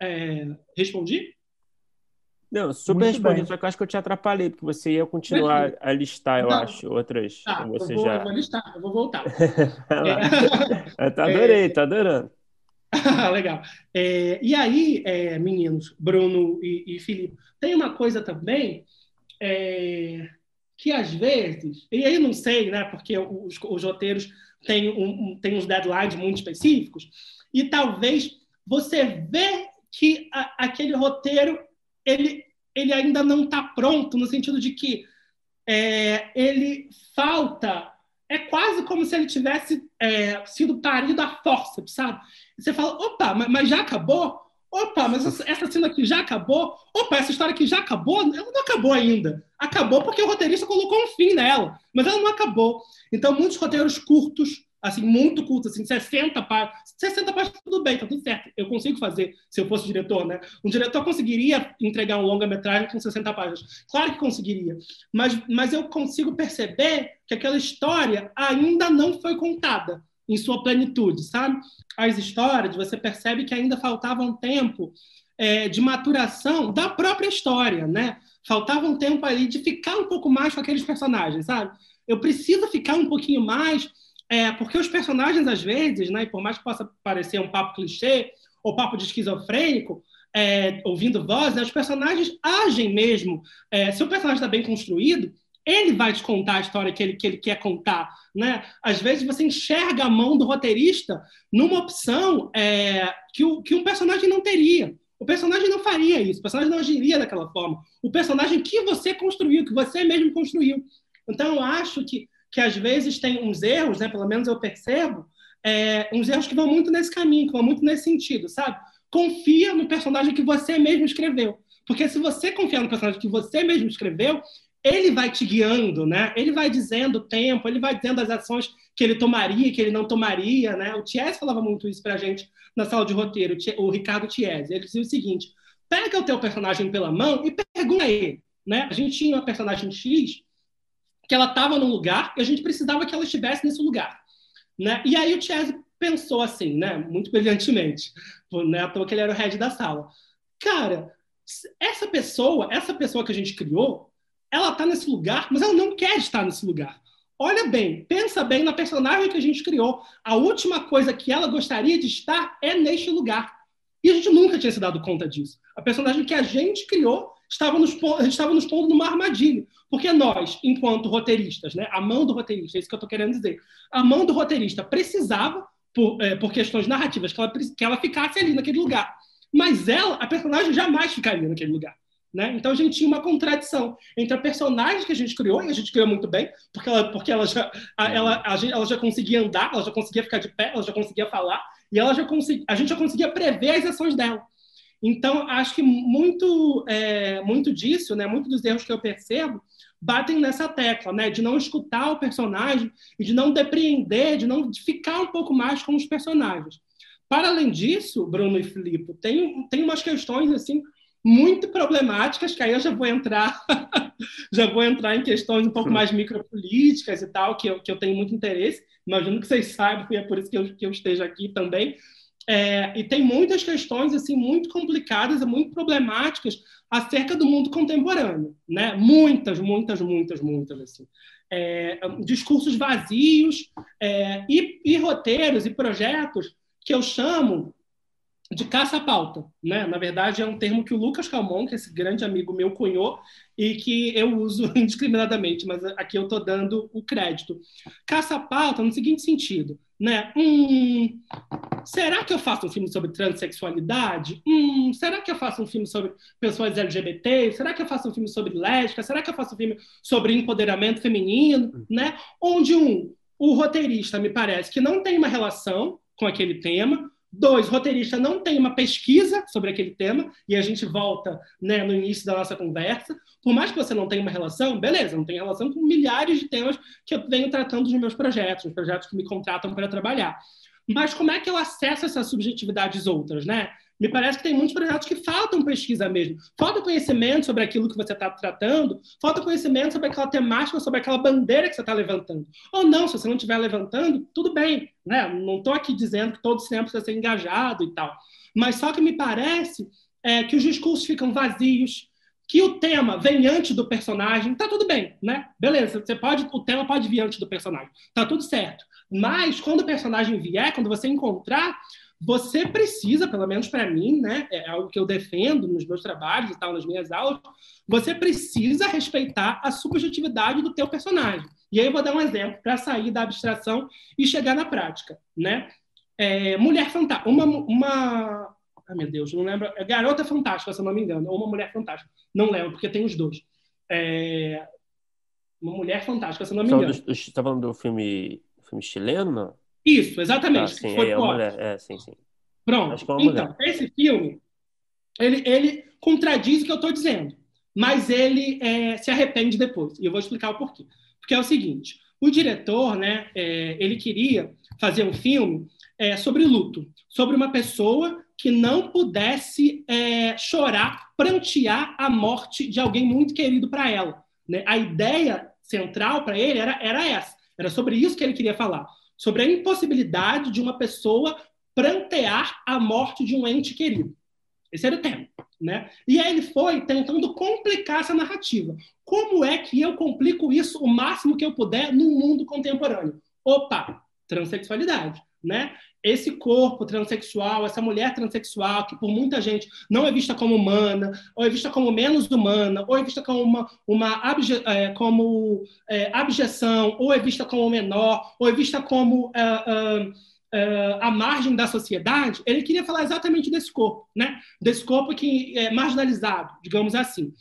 É, respondi? Não, super Muito respondi, bem. só que eu acho que eu te atrapalhei, porque você ia continuar a listar, eu não. acho, outras. Tá, você eu, vou, já... eu vou listar, eu vou voltar. (laughs) é... tá adorei, é... tá adorando. (laughs) Legal. É, e aí, é, meninos, Bruno e, e, Filipe, tem uma coisa também é, que às vezes, e aí não sei, né, porque os, os roteiros têm, um, um, têm uns deadlines muito específicos, e talvez você vê que a, aquele roteiro ele, ele ainda não está pronto, no sentido de que é, ele falta é quase como se ele tivesse é, sido parido a força, sabe? Você fala, opa, mas já acabou? Opa, mas essa cena aqui já acabou? Opa, essa história aqui já acabou? Ela não acabou ainda. Acabou porque o roteirista colocou um fim nela, mas ela não acabou. Então, muitos roteiros curtos, assim, muito curtos, assim, 60 páginas. 60 páginas, tudo bem, tá tudo certo. Eu consigo fazer, se eu fosse diretor, né? Um diretor conseguiria entregar um longa-metragem com 60 páginas. Claro que conseguiria. Mas, mas eu consigo perceber que aquela história ainda não foi contada em sua plenitude, sabe? As histórias, você percebe que ainda faltava um tempo é, de maturação da própria história, né? Faltava um tempo ali de ficar um pouco mais com aqueles personagens, sabe? Eu preciso ficar um pouquinho mais, é, porque os personagens, às vezes, né, e por mais que possa parecer um papo clichê ou papo de esquizofrênico, é, ouvindo voz, né, os personagens agem mesmo. É, se o personagem está bem construído, ele vai te contar a história que ele, que ele quer contar. Né? Às vezes você enxerga a mão do roteirista numa opção é, que, o, que um personagem não teria. O personagem não faria isso, o personagem não agiria daquela forma. O personagem que você construiu, que você mesmo construiu. Então, eu acho que, que às vezes tem uns erros, né? pelo menos eu percebo, é, uns erros que vão muito nesse caminho, que vão muito nesse sentido, sabe? Confia no personagem que você mesmo escreveu. Porque se você confiar no personagem que você mesmo escreveu, ele vai te guiando, né? Ele vai dizendo o tempo, ele vai dizendo as ações que ele tomaria, que ele não tomaria, né? O Ties falava muito isso pra gente na sala de roteiro, o Ricardo Ties. Ele dizia o seguinte: pega o teu personagem pela mão e pergunta a ele, né? A gente tinha uma personagem X que ela estava num lugar e a gente precisava que ela estivesse nesse lugar, né? E aí o Ties pensou assim, né? Muito brilhantemente, né? À toa que ele era o head da sala. Cara, essa pessoa, essa pessoa que a gente criou, ela está nesse lugar, mas ela não quer estar nesse lugar. Olha bem, pensa bem na personagem que a gente criou. A última coisa que ela gostaria de estar é neste lugar. E a gente nunca tinha se dado conta disso. A personagem que a gente criou estava nos, estava nos pondo numa armadilha. Porque nós, enquanto roteiristas, né, a mão do roteirista, é isso que eu estou querendo dizer, a mão do roteirista precisava, por, é, por questões narrativas, que ela, que ela ficasse ali naquele lugar. Mas ela, a personagem, jamais ficaria naquele lugar. Né? Então a gente tinha uma contradição entre a personagem que a gente criou, e a gente criou muito bem, porque ela, porque ela, já, a, ela, a gente, ela já conseguia andar, ela já conseguia ficar de pé, ela já conseguia falar, e ela já consegui, a gente já conseguia prever as ações dela. Então, acho que muito, é, muito disso, né, muito dos erros que eu percebo, batem nessa tecla, né, de não escutar o personagem e de não depreender, de não de ficar um pouco mais com os personagens. Para além disso, Bruno e Filipe, tem, tem umas questões assim muito problemáticas, que aí eu já vou entrar, (laughs) já vou entrar em questões um pouco mais micropolíticas e tal, que eu, que eu tenho muito interesse. Imagino que vocês saibam, e é por isso que eu, que eu esteja aqui também. É, e tem muitas questões assim muito complicadas e muito problemáticas acerca do mundo contemporâneo, né? Muitas, muitas, muitas, muitas assim. É, discursos vazios é, e, e roteiros e projetos que eu chamo de caça-pauta. Né? Na verdade, é um termo que o Lucas Calmon, que é esse grande amigo meu, cunhou e que eu uso (laughs) indiscriminadamente, mas aqui eu estou dando o crédito. Caça-pauta no seguinte sentido. Né? Hum, será que eu faço um filme sobre transexualidade? Hum, será que eu faço um filme sobre pessoas LGBT? Será que eu faço um filme sobre lésbica? Será que eu faço um filme sobre empoderamento feminino? Né? Onde um, o roteirista me parece que não tem uma relação com aquele tema, Dois, roteirista não tem uma pesquisa sobre aquele tema, e a gente volta né, no início da nossa conversa. Por mais que você não tenha uma relação, beleza, não tem relação com milhares de temas que eu venho tratando nos meus projetos, nos projetos que me contratam para trabalhar. Mas como é que eu acesso essas subjetividades outras, né? Me parece que tem muitos projetos que faltam pesquisa mesmo. Falta conhecimento sobre aquilo que você está tratando, falta conhecimento sobre aquela temática, sobre aquela bandeira que você está levantando. Ou não, se você não estiver levantando, tudo bem. Né? Não estou aqui dizendo que todo cinema precisa ser engajado e tal. Mas só que me parece é, que os discursos ficam vazios, que o tema vem antes do personagem, tá tudo bem, né? Beleza, você pode, o tema pode vir antes do personagem, tá tudo certo. Mas quando o personagem vier, quando você encontrar, você precisa, pelo menos para mim, né, é algo que eu defendo nos meus trabalhos e tal, nas minhas aulas, você precisa respeitar a subjetividade do teu personagem. E aí eu vou dar um exemplo para sair da abstração e chegar na prática, né? É, mulher fantástica, uma, uma, ai meu Deus, não lembro, é Garota Fantástica, se eu não me engano, ou uma Mulher Fantástica, não lembro, porque tem os dois. É, uma Mulher Fantástica, se eu não me engano. Você está falando do filme, filme chileno, não? Isso, exatamente. Ah, sim, foi é, é mulher. É, sim, sim. Pronto. então, mulher. esse filme, ele, ele contradiz o que eu estou dizendo, mas ele é, se arrepende depois. E eu vou explicar o porquê. Porque é o seguinte: o diretor, né, é, ele queria fazer um filme é, sobre luto, sobre uma pessoa que não pudesse é, chorar, prantear a morte de alguém muito querido para ela. Né? A ideia central para ele era, era essa, era sobre isso que ele queria falar, sobre a impossibilidade de uma pessoa prantear a morte de um ente querido. Esse era o tema. Né? E aí ele foi tentando complicar essa narrativa. Como é que eu complico isso o máximo que eu puder no mundo contemporâneo? Opa, transexualidade, né? Esse corpo transexual, essa mulher transexual, que por muita gente não é vista como humana, ou é vista como menos humana, ou é vista como uma, uma abje, é, como, é, abjeção, ou é vista como menor, ou é vista como uh, uh, uh, à margem da sociedade, ele queria falar exatamente desse corpo, né? desse corpo que é marginalizado, digamos assim.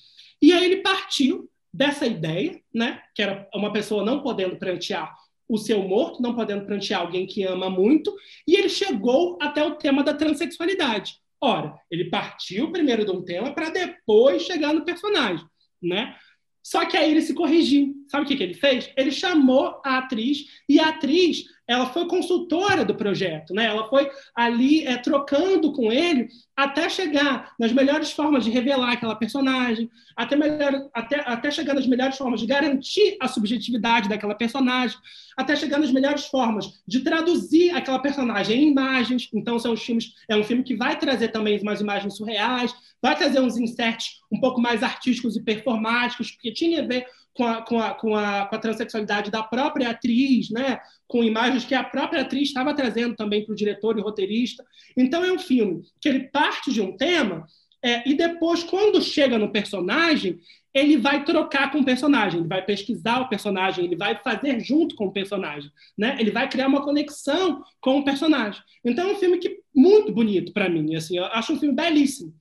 E aí ele partiu dessa ideia, né? que era uma pessoa não podendo prantear o seu morto, não podendo prantear alguém que ama muito, e ele chegou até o tema da transexualidade. Ora, ele partiu primeiro de um tema para depois chegar no personagem, né? Só que aí ele se corrigiu. Sabe o que, que ele fez? Ele chamou a atriz e a atriz ela foi consultora do projeto, né? Ela foi ali é, trocando com ele até chegar nas melhores formas de revelar aquela personagem, até, melhor, até, até chegar nas melhores formas de garantir a subjetividade daquela personagem, até chegar nas melhores formas de traduzir aquela personagem em imagens. Então, são os filmes, é um filme que vai trazer também umas imagens surreais, vai trazer uns inserts um pouco mais artísticos e performáticos, porque tinha a ver com a, com a, com a, com a transexualidade da própria atriz, né? com imagens que a própria atriz estava trazendo também para o diretor e roteirista. Então, é um filme que ele parte de um tema é, e depois, quando chega no personagem, ele vai trocar com o personagem, ele vai pesquisar o personagem, ele vai fazer junto com o personagem, né? Ele vai criar uma conexão com o personagem. Então é um filme que muito bonito para mim, assim, eu acho um filme belíssimo.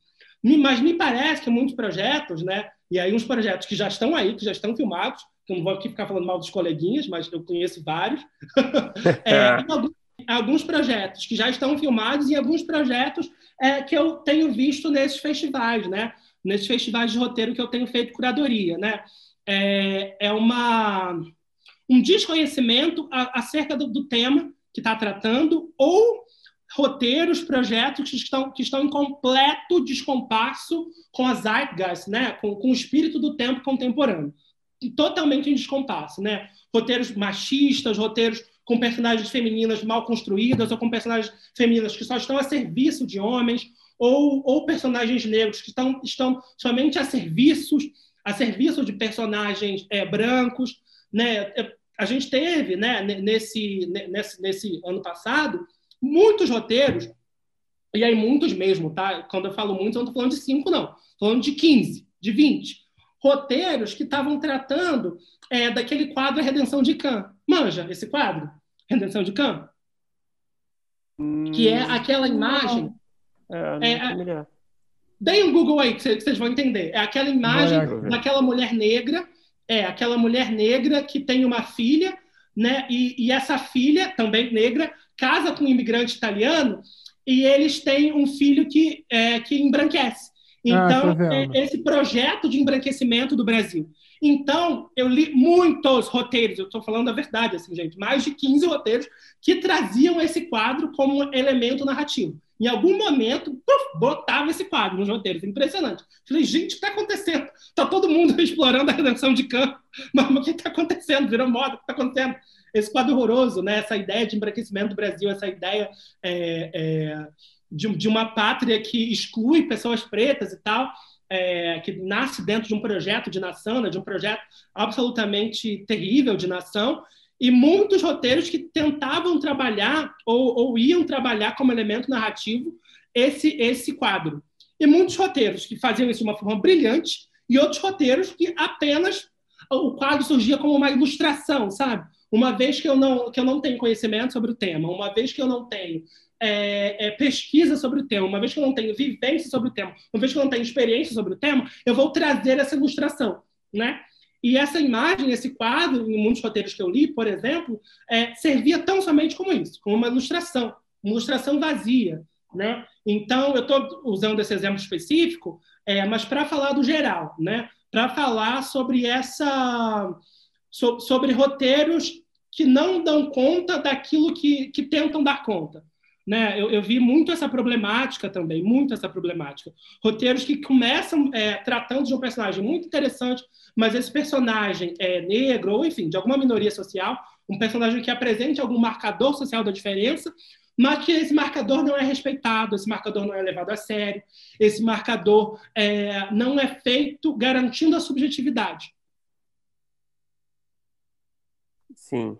Mas me parece que muitos projetos, né? E aí uns projetos que já estão aí, que já estão filmados, que eu não vou aqui ficar falando mal dos coleguinhas, mas eu conheço vários. (laughs) é, alguns, alguns, projetos que já estão filmados e alguns projetos é, que eu tenho visto nesses festivais, né? Nesses festivais de roteiro que eu tenho feito curadoria, né? É, é uma, um desconhecimento acerca do, do tema que está tratando ou roteiros, projetos que estão, que estão em completo descompasso com a zeitgeist, né? com, com o espírito do tempo contemporâneo. Totalmente em descompasso. Né? Roteiros machistas, roteiros com personagens femininas mal construídas ou com personagens femininas que só estão a serviço de homens ou, ou personagens negros que estão, estão somente a serviço, a serviço de personagens é, brancos. Né? A gente teve, né, nesse, nesse, nesse ano passado, muitos roteiros, e aí muitos mesmo, tá? Quando eu falo muitos, eu não estou falando de cinco, não. Estou falando de 15, de 20. Roteiros que estavam tratando é, daquele quadro Redenção de Khan. Manja esse quadro? Redenção de Khan? Hum, que é aquela imagem. É, é, Deem um Google aí que vocês vão entender. É aquela imagem daquela mulher negra, é aquela mulher negra que tem uma filha, né? E, e essa filha, também negra, casa com um imigrante italiano e eles têm um filho que, é, que embranquece. Ah, então, ah, esse projeto de embranquecimento do Brasil. Então, eu li muitos roteiros, eu estou falando a verdade, assim, gente, mais de 15 roteiros que traziam esse quadro como elemento narrativo. Em algum momento, puf, botava esse quadro nos roteiros. Impressionante. Falei, gente, o que está acontecendo? Está todo mundo (laughs) explorando a redenção de campo. (laughs) Mas o que está acontecendo? Virou moda, o que está acontecendo? Esse quadro horroroso, né? essa ideia de embranquecimento do Brasil, essa ideia é, é, de, de, uma pátria que exclui pessoas pretas e tal, é, que nasce dentro de um projeto de nação, né? de um projeto absolutamente terrível de nação, e muitos roteiros que tentavam trabalhar ou, ou iam trabalhar como elemento narrativo esse, esse quadro. E muitos roteiros que faziam isso de uma forma brilhante, e outros roteiros que apenas o quadro surgia como uma ilustração, sabe? Uma vez que eu não, que eu não tenho conhecimento sobre o tema, uma vez que eu não tenho é, é, pesquisa sobre o tema, uma vez que eu não tenho vivência sobre o tema, uma vez que eu não tenho experiência sobre o tema, eu vou trazer essa ilustração, né? E essa imagem, esse quadro, em muitos roteiros que eu li, por exemplo, é, servia tão somente como isso, como uma ilustração, uma ilustração vazia, Né? Então, eu estou usando esse exemplo específico, é, mas para falar do geral, né? para falar sobre essa so, sobre roteiros que não dão conta daquilo que, que tentam dar conta. Né? Eu, eu, vi muito essa problemática também, muito essa problemática. Roteiros que começam é, tratando de um personagem muito interessante, mas esse personagem é negro, ou enfim, de alguma minoria social, um personagem que apresente algum marcador social da diferença, mas que esse marcador não é respeitado, esse marcador não é levado a sério, esse marcador é, não é feito garantindo a subjetividade. Sim.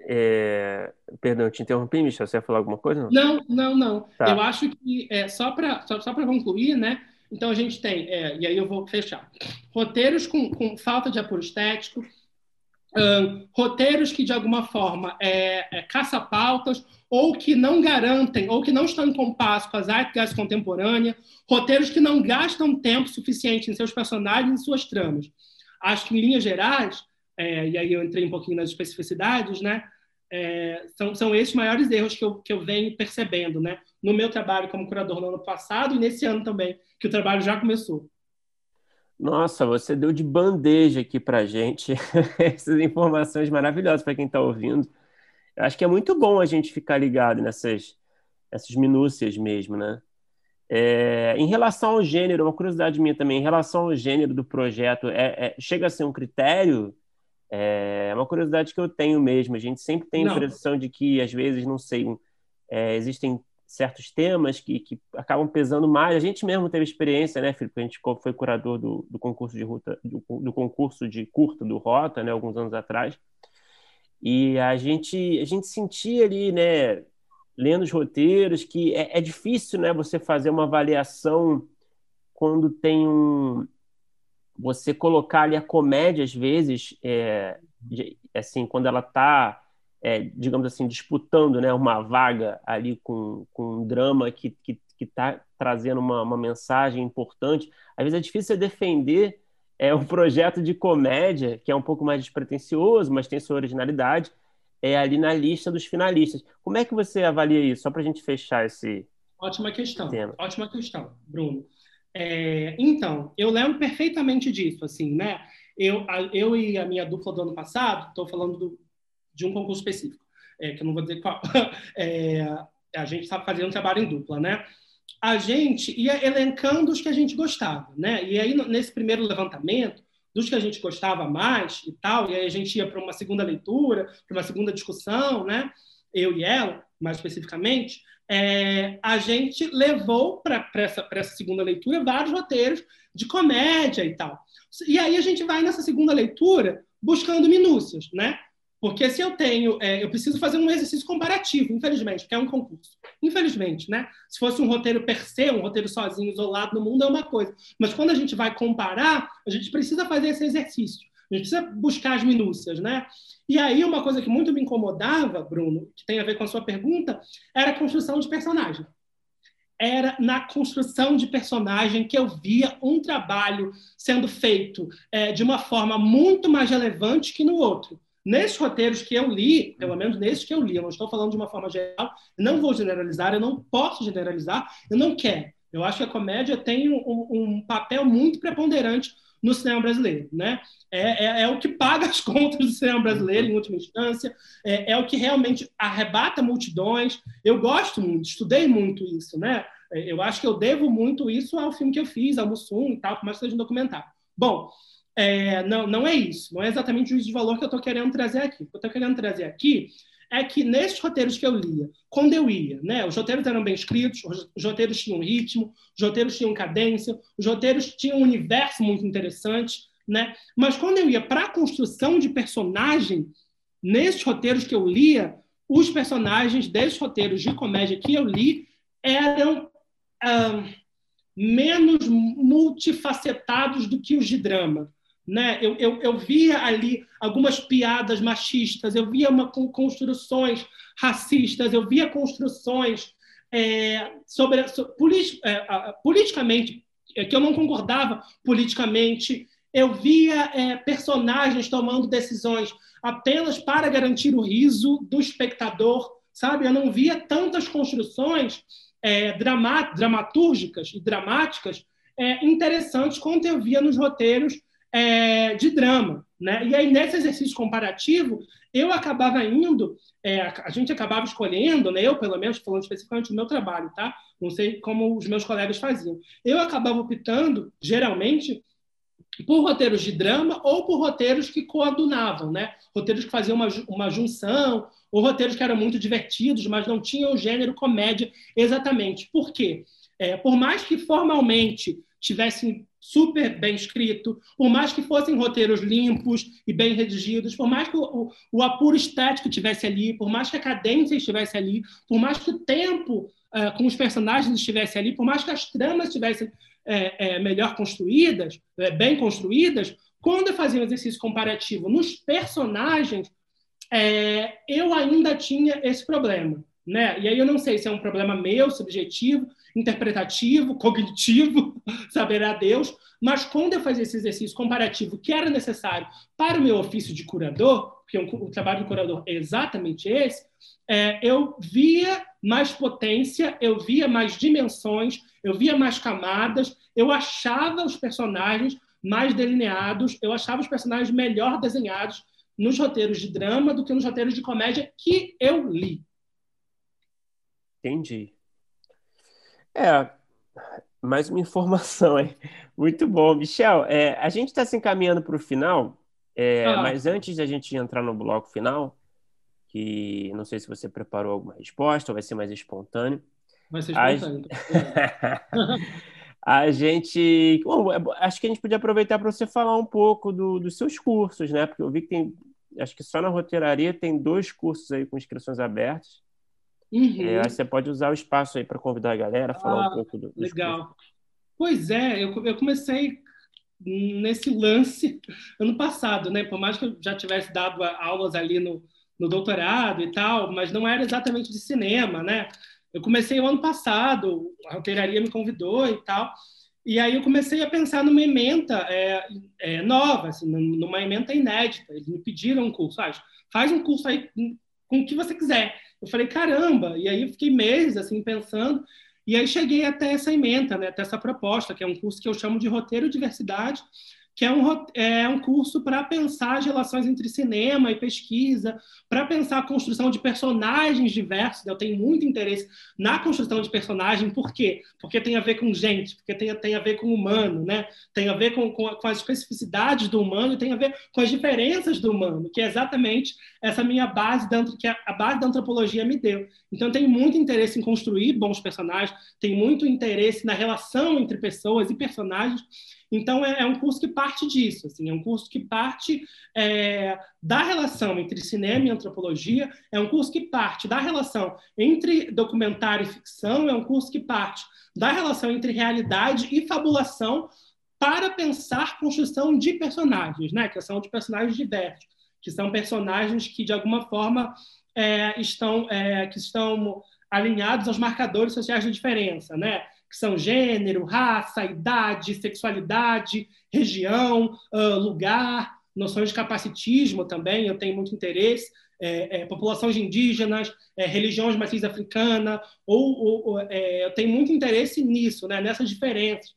É... Perdão, te interrompi, Michel. Você ia falar alguma coisa? Não, não, não. Tá. Eu acho que, é, só para só, só concluir, né? Então, a gente tem, é, e aí eu vou fechar, roteiros com, com falta de apuro estético, um, roteiros que, de alguma forma, é, é caça-pautas, ou que não garantem, ou que não estão em compasso com as artes contemporâneas, roteiros que não gastam tempo suficiente em seus personagens e suas tramas. Acho que, em linhas gerais, é, e aí eu entrei um pouquinho nas especificidades, né? É, são, são esses maiores erros que eu, que eu venho percebendo, né? No meu trabalho como curador no ano passado e nesse ano também, que o trabalho já começou. Nossa, você deu de bandeja aqui para gente (laughs) essas informações maravilhosas para quem está ouvindo. Eu acho que é muito bom a gente ficar ligado nessas, essas minúcias mesmo, né? É, em relação ao gênero, uma curiosidade minha também, em relação ao gênero do projeto, é, é chega a ser um critério é uma curiosidade que eu tenho mesmo. A gente sempre tem a impressão de que, às vezes, não sei, é, existem certos temas que, que acabam pesando mais. A gente mesmo teve experiência, né, Felipe? A gente foi curador do, do concurso de ruta, do, do, concurso de curta do Rota, né, alguns anos atrás. E a gente, a gente sentia ali, né, lendo os roteiros, que é, é difícil, né, você fazer uma avaliação quando tem um, você colocar ali a comédia, às vezes, é, assim, quando ela está, é, digamos assim, disputando né, uma vaga ali com, com um drama que está que, que tá trazendo uma, uma mensagem importante, às vezes é difícil defender é, um (laughs) projeto de comédia, que é um pouco mais despretensioso, mas tem sua originalidade, é ali na lista dos finalistas. Como é que você avalia isso? Só para a gente fechar esse. Ótima questão. Tema. Ótima questão, Bruno. É, então, eu lembro perfeitamente disso, assim, né? Eu, a, eu e a minha dupla do ano passado, estou falando do, de um concurso específico, é, que eu não vou dizer qual. (laughs) É, a gente estava fazendo um trabalho em dupla, né? A gente ia elencando os que a gente gostava, né? E aí, nesse primeiro levantamento, dos que a gente gostava mais e tal, e aí a gente ia para uma segunda leitura, para uma segunda discussão, né? Eu e ela, mais especificamente, é, a gente levou para essa, essa segunda leitura vários roteiros de comédia e tal. E aí a gente vai nessa segunda leitura buscando minúcias, né? Porque se eu tenho, é, eu preciso fazer um exercício comparativo, infelizmente, porque é um concurso. Infelizmente, né? Se fosse um roteiro per se, um roteiro sozinho, isolado no mundo, é uma coisa. Mas quando a gente vai comparar, a gente precisa fazer esse exercício. A gente precisa buscar as minúcias, né? E aí, uma coisa que muito me incomodava, Bruno, que tem a ver com a sua pergunta, era a construção de personagem. Era na construção de personagem que eu via um trabalho sendo feito é, de uma forma muito mais relevante que no outro. Nesses roteiros que eu li, pelo menos nesses que eu li, eu não estou falando de uma forma geral, não vou generalizar, eu não posso generalizar, eu não quero. Eu acho que a comédia tem um, um papel muito preponderante no cinema brasileiro, né? É, é, é, o que paga as (laughs) contas do cinema brasileiro, em última instância, é, é, o que realmente arrebata multidões. Eu gosto muito, estudei muito isso, né? É, eu acho que eu devo muito isso ao filme que eu fiz, ao Mussum e tal, por mais que seja um documentário. Bom, é, não, não é isso, não é exatamente o juízo de valor que eu estou querendo trazer aqui. O que eu estou querendo trazer aqui é que nesses roteiros que eu lia, quando eu ia, né, os roteiros eram bem escritos, os roteiros tinham ritmo, os roteiros tinham cadência, os roteiros tinham um universo muito interessante, né? Mas quando eu ia para a construção de personagem, nesses roteiros que eu lia, os personagens desses roteiros de comédia que eu li eram ah, menos multifacetados do que os de drama. Né? Eu, eu, eu via ali algumas piadas machistas, eu via uma, construções racistas, eu via construções é, sobre, é, politicamente, é, que eu não concordava politicamente, eu via é, personagens tomando decisões apenas para garantir o riso do espectador, sabe? Eu não via tantas construções é, dramatúrgicas e dramáticas é, interessantes quanto eu via nos roteiros é, de drama. Né? E aí, nesse exercício comparativo, eu acabava indo, é, a gente acabava escolhendo, né? eu, pelo menos, falando especificamente do meu trabalho, tá? não sei como os meus colegas faziam. Eu acabava optando, geralmente, por roteiros de drama ou por roteiros que coadunavam, né? Roteiros que faziam uma, uma junção, ou roteiros que eram muito divertidos, mas não tinham o gênero comédia exatamente. Por quê? É, por mais que formalmente tivessem super bem escrito, por mais que fossem roteiros limpos e bem redigidos, por mais que o, o, apuro estético estivesse ali, por mais que a cadência estivesse ali, por mais que o tempo uh, com os personagens estivesse ali, por mais que as tramas estivessem é, é, melhor construídas, é, bem construídas, quando eu fazia um exercício comparativo nos personagens, eu ainda tinha esse problema. Né? E aí eu não sei se é um problema meu, subjetivo, interpretativo, cognitivo, (laughs) saberá Deus, mas quando eu fazia esse exercício comparativo que era necessário para o meu ofício de curador, porque o trabalho do curador é exatamente esse, é, eu via mais potência, eu via mais dimensões, eu via mais camadas, eu achava os personagens mais delineados, eu achava os personagens melhor desenhados nos roteiros de drama do que nos roteiros de comédia que eu li. Entendi. É, mais uma informação aí. Muito bom. Michel, é, a gente está se encaminhando para o final, é, ah. mas antes da gente entrar no bloco final, que não sei se você preparou alguma resposta ou vai ser mais espontâneo. Vai ser espontâneo. A, (laughs) (laughs) a gente. Bom, é acho que a gente podia aproveitar para você falar um pouco do, dos seus cursos, né? Porque eu vi que tem. Acho que só na roteiraria tem dois cursos aí com inscrições abertas. Uhum. É, você pode usar o espaço aí para convidar a galera, falar ah, um pouco do. Legal. Pois é, eu, eu comecei nesse lance ano passado, né? Por mais que eu já tivesse dado aulas ali no, no doutorado e tal, mas não era exatamente de cinema, né? Eu comecei o ano passado, a roteiraria me convidou e tal, e aí eu comecei a pensar numa ementa é, é, nova, assim, numa ementa inédita. Eles me pediram um curso, ah, faz um curso aí com o que você quiser. Eu falei, caramba! E aí fiquei meses assim pensando, e aí cheguei até essa ementa, né, até essa proposta, que é um curso que eu chamo de roteiro diversidade, que é um, é um curso para pensar as relações entre cinema e pesquisa, para pensar a construção de personagens diversos. Eu tenho muito interesse na construção de personagem, por quê? Porque tem a ver com gente, porque tem, tem a ver com humano, né? tem a ver com, com, com as especificidades do humano, tem a ver com as diferenças do humano, que é exatamente essa minha base, da, que a, a base da antropologia me deu. Então, tenho muito interesse em construir bons personagens, tenho muito interesse na relação entre pessoas e personagens, então, é, é, um curso que parte disso, assim, é um curso que parte é, da relação entre cinema e antropologia, é um curso que parte da relação entre documentário e ficção, é um curso que parte da relação entre realidade e fabulação para pensar construção de personagens, né? que são de personagens diversos, que são personagens que, de alguma forma, é, estão, é, que estão alinhados aos marcadores sociais da diferença, né? Que são gênero, raça, idade, sexualidade, região, uh, lugar, noções de capacitismo também, eu tenho muito interesse, é, é, populações indígenas, é, religiões de matriz africana, ou, ou é, eu tenho muito interesse nisso, né, nessas diferenças,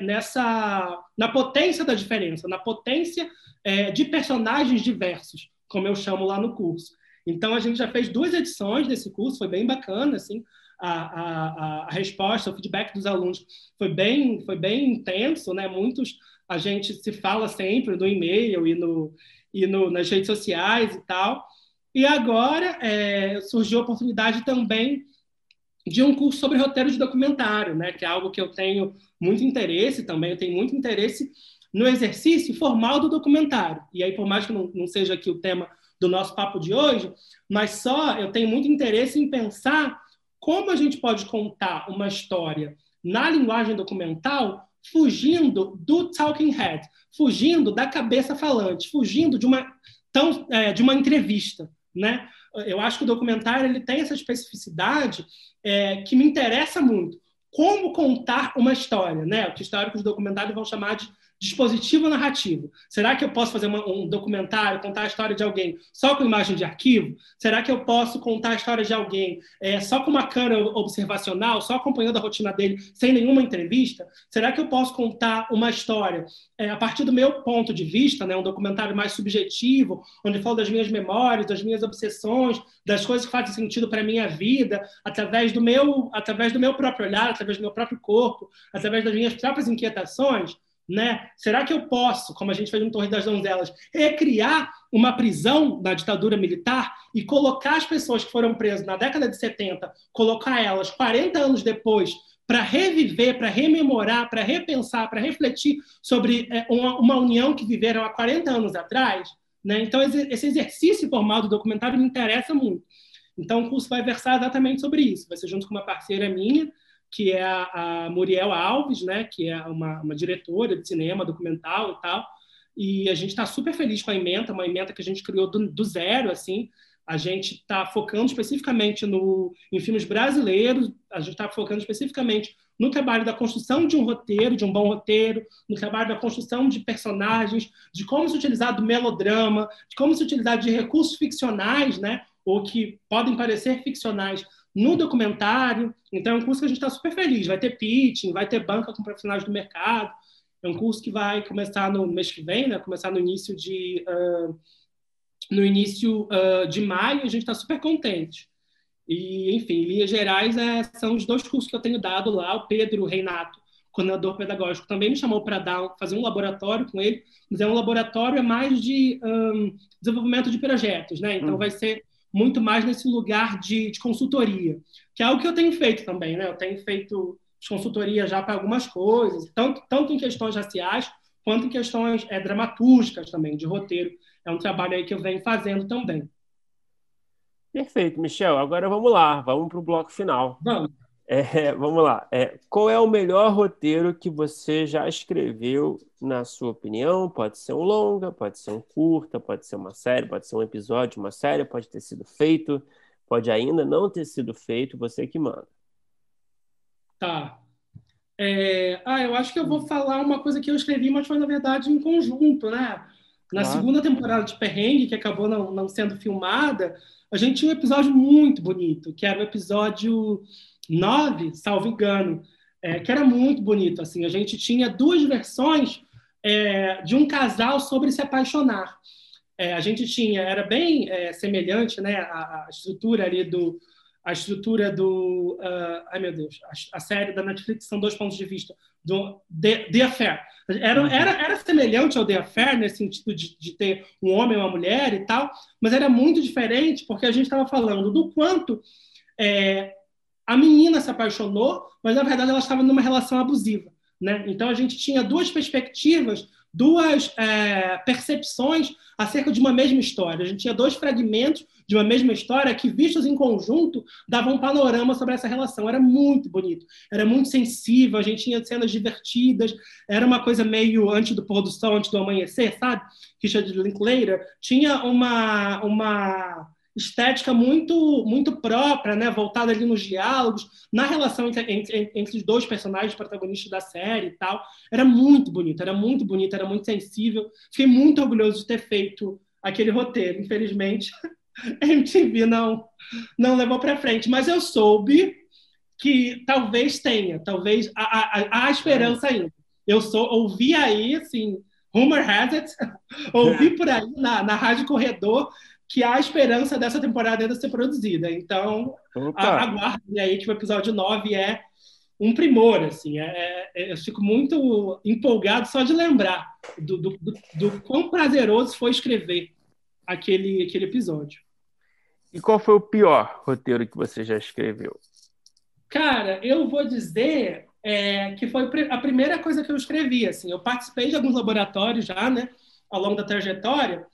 nessa, na potência da diferença, na potência é, de personagens diversos, como eu chamo lá no curso. Então, a gente já fez duas edições desse curso, foi bem bacana, assim, a, a, a resposta, o feedback dos alunos foi bem, foi bem intenso, né? Muitos a gente se fala sempre no e-mail e, no, e no, nas redes sociais e tal. E agora é, surgiu a oportunidade também de um curso sobre roteiro de documentário, né? Que é algo que eu tenho muito interesse também. Eu tenho muito interesse no exercício formal do documentário. E aí, por mais que não, não seja aqui o tema do nosso papo de hoje, mas só eu tenho muito interesse em pensar como a gente pode contar uma história na linguagem documental fugindo do talking head, fugindo da cabeça falante, fugindo de uma, tão, é, de uma entrevista, né? Eu acho que o documentário ele tem essa especificidade é, que me interessa muito. Como contar uma história, né? O que históricos documentários vão chamar de dispositivo narrativo? Será que eu posso fazer uma, um documentário, contar a história de alguém só com imagem de arquivo? Será que eu posso contar a história de alguém é, só com uma câmera observacional, só acompanhando a rotina dele, sem nenhuma entrevista? Será que eu posso contar uma história é, a partir do meu ponto de vista, né, um documentário mais subjetivo, onde eu falo das minhas memórias, das minhas obsessões, das coisas que fazem sentido para a minha vida, através do meu, através do meu próprio olhar, através do meu próprio corpo, através das minhas próprias inquietações? Né? Será que eu posso, como a gente fez no Torre das Donzelas, recriar uma prisão da ditadura militar e colocar as pessoas que foram presas na década de 70, colocar elas 40 anos depois para reviver, para rememorar, para repensar, para refletir sobre é, uma, uma, união que viveram há 40 anos atrás? Né? Então, esse exercício formal do documentário me interessa muito. Então, o curso vai versar exatamente sobre isso. Vai ser junto com uma parceira minha, que é a, a Muriel Alves, né, que é uma, uma diretora de cinema, documental e tal. E a gente está super feliz com a emenda, uma emenda que a gente criou do, do zero, assim. A gente está focando especificamente no, em filmes brasileiros, a gente está focando especificamente no trabalho da construção de um roteiro, de um bom roteiro, no trabalho da construção de personagens, de como se utilizar do melodrama, de como se utilizar de recursos ficcionais, né, ou que podem parecer ficcionais, no documentário. Então, é um curso que a gente está super feliz. Vai ter pitching, vai ter banca com profissionais do mercado. É um curso que vai começar no mês que vem, né? Começar no início de uh, no início uh, de maio. A gente está super contente. E, enfim, em linhas gerais, é, são os dois cursos que eu tenho dado lá. O Pedro Reinato, coordenador pedagógico, também me chamou para dar fazer um laboratório com ele. Mas é um laboratório é mais de um, desenvolvimento de projetos, né? Então, hum. vai ser muito mais nesse lugar de, de consultoria, que é algo que eu tenho feito também, né? Eu tenho feito consultoria já para algumas coisas, tanto, tanto em questões raciais quanto em questões é, dramatúrgicas também, de roteiro. É um trabalho aí que eu venho fazendo também. Perfeito, Michel. Agora vamos lá, vamos para o bloco final. Vamos. É, (laughs) vamos lá. É, qual é o melhor roteiro que você já escreveu, na sua opinião? Pode ser um longa, pode ser um curta, pode ser uma série, pode ser um episódio, uma série, pode ter sido feito, pode ainda não ter sido feito, você que manda. Tá. É... Ah, eu acho que eu vou falar uma coisa que eu escrevi, mas foi, na verdade, em conjunto, né? Na claro. segunda temporada de Perrengue, que acabou não, não sendo filmada, a gente tinha um episódio muito bonito, que era o episódio 9, salvo engano, é, que era muito bonito. Assim, a gente tinha duas versões é, de um casal sobre se apaixonar. É, a gente tinha, era bem é, semelhante, né, a, a, estrutura ali do, a estrutura do, uh, ai meu Deus, a, a, série da Netflix são dois pontos de vista do The, The Affair. Era, uhum. era, era semelhante ao The Affair nesse sentido de, de ter um homem e uma mulher e tal, mas era muito diferente porque a gente estava falando do quanto é, a menina se apaixonou, mas na verdade ela estava numa relação abusiva. Né? Então a gente tinha duas perspectivas, duas é, percepções acerca de uma mesma história. A gente tinha dois fragmentos de uma mesma história que, vistos em conjunto, davam um panorama sobre essa relação. Era muito bonito, era muito sensível, a gente tinha cenas divertidas, era uma coisa meio antes do pôr do sol, antes do amanhecer, sabe? Richard Linklater tinha uma, uma estética muito muito própria, né, voltada ali nos diálogos, na relação entre, entre, entre, os dois personagens protagonistas da série e tal. Era muito bonito, era muito bonito, era muito sensível. Fiquei muito orgulhoso de ter feito aquele roteiro. Infelizmente, (laughs) a MTV não não levou para frente, mas eu soube que talvez tenha, talvez há, esperança ainda. Eu sou ouvi aí assim, rumor has it, (laughs) ouvi por aí na, na rádio corredor que há esperança dessa temporada ainda ser produzida. Então, aguardem aí que o episódio 9 é um primor, assim. É, é, eu fico muito empolgado só de lembrar do, do, do, do quão prazeroso foi escrever aquele, aquele episódio. E qual foi o pior roteiro que você já escreveu? Cara, eu vou dizer é, que foi a primeira coisa que eu escrevi. Assim, eu participei de alguns laboratórios já, né, ao longo da trajetória,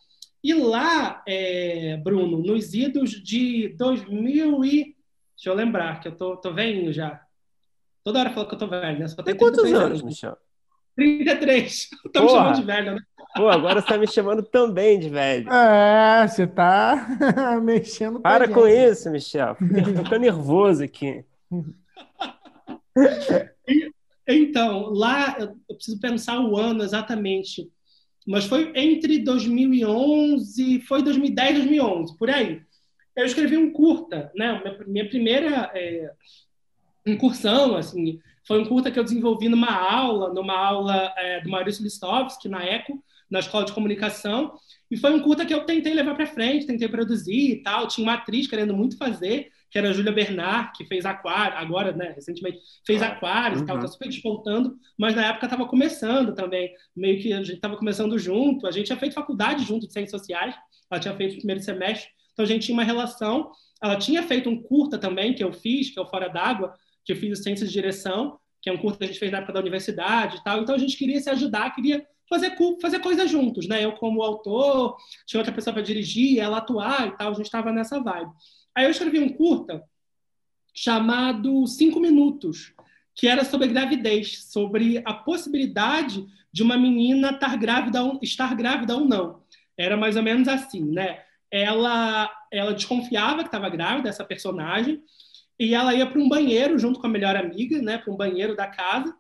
e lá, é, Bruno, nos idos de 2000 e... Deixa eu lembrar, que eu tô, tô velhinho já. Toda hora falo que eu tô velho, né? Só tem quantos anos, anos, Michel? 33. Estão (laughs) me chamando de velho, né? Pô, agora você tá me chamando também de velho. É, você tá (laughs) mexendo com Para com isso, Michel. Fica, fica nervoso aqui. (laughs) Então, lá eu, eu preciso pensar o ano exatamente, mas foi entre 2011, foi 2010, 2011, por aí. Eu escrevi um curta, né? Minha, primeira é, incursão, assim, foi um curta que eu desenvolvi numa aula, numa aula é, do Maurício Listovski, na ECO, na Escola de Comunicação, e foi um curta que eu tentei levar para frente, tentei produzir e tal. Tinha uma atriz querendo muito fazer, que era a Júlia Bernard, que fez Aquário, agora, né, recentemente, fez Aquários uhum. e tal, tá super despontando, mas na época estava começando também, meio que a gente estava começando junto, a gente tinha feito faculdade junto de Ciências Sociais, ela tinha feito o primeiro semestre, então a gente tinha uma relação, ela tinha feito um curta também, que eu fiz, que é o Fora d'Água, que eu fiz o Ciências de Direção, que é um curso que a gente fez na época da universidade e tal. Então a gente queria se ajudar, queria fazer, fazer coisas juntos, né? Eu como autor, tinha outra pessoa para dirigir, ela atuar e tal, a gente estava nessa vibe. Aí eu escrevi um curta chamado Cinco Minutos, que era sobre gravidez, sobre a possibilidade de uma menina estar grávida, estar grávida ou não. Era mais ou menos assim, né? Ela, ela desconfiava que estava grávida, essa personagem, e ela ia para um banheiro junto com a melhor amiga, né, para um banheiro da casa.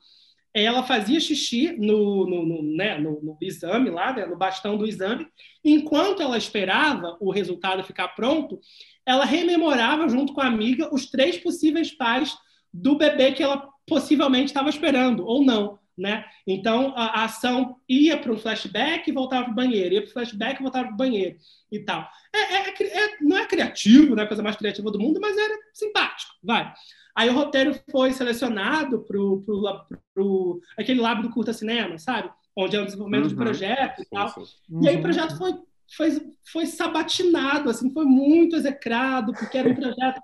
Ela fazia xixi no, no, no, né, no, exame lá, né, no bastão do exame. Enquanto ela esperava o resultado ficar pronto, ela rememorava junto com a amiga os três possíveis pais do bebê que ela possivelmente estava esperando ou não. Né? Então a, a ação ia para um flashback e voltava para o banheiro, ia para o flashback e voltava para o banheiro e tal. É, é, é, é, não é criativo, não é a coisa mais criativa do mundo, mas era simpático, vai. Aí o roteiro foi selecionado para o aquele lab do curta cinema, sabe? Onde é o desenvolvimento uhum. de projeto e tal. Uhum. E aí o projeto foi, foi, foi sabatinado, assim, foi muito execrado, porque era um projeto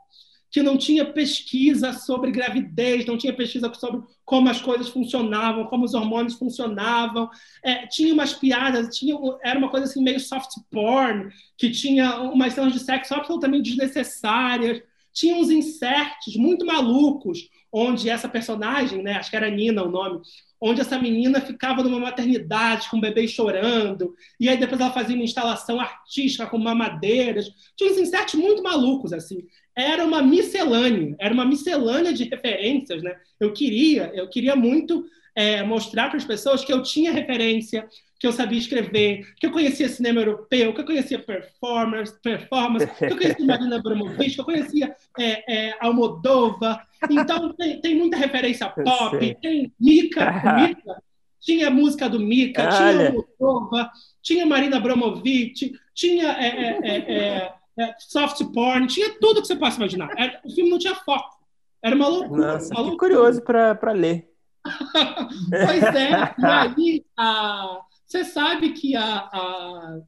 que não tinha pesquisa sobre gravidez, não tinha pesquisa sobre como as coisas funcionavam, como os hormônios funcionavam. É, tinha umas piadas, tinha, era uma coisa assim meio soft porn, que tinha umas cenas de sexo absolutamente desnecessárias. Tinha uns inserts muito malucos, onde essa personagem, né, acho que era Nina o nome, onde essa menina ficava numa maternidade com o bebê chorando, e aí depois ela fazia uma instalação artística com mamadeiras. Tinha uns inserts muito malucos, assim era uma miscelânea, era uma miscelânea de referências, né? Eu queria, eu queria muito é, mostrar para as pessoas que eu tinha referência, que eu sabia escrever, que eu conhecia cinema europeu, que eu conhecia performers, performance, que eu conhecia (laughs) Marina Abramovic, que eu conhecia é, é, Almodova. Então, tem, tem muita referência pop, tem Mika, (laughs) Mika tinha música do Mika, tinha Almodova, tinha Marina Abramovic, tinha é, é, é, é, soft porn, tinha tudo que você possa imaginar. Era, o filme não tinha foco. Era uma loucura. Nossa, uma loucura. curioso para ler. (laughs) pois é, e aí a, você sabe que a, a,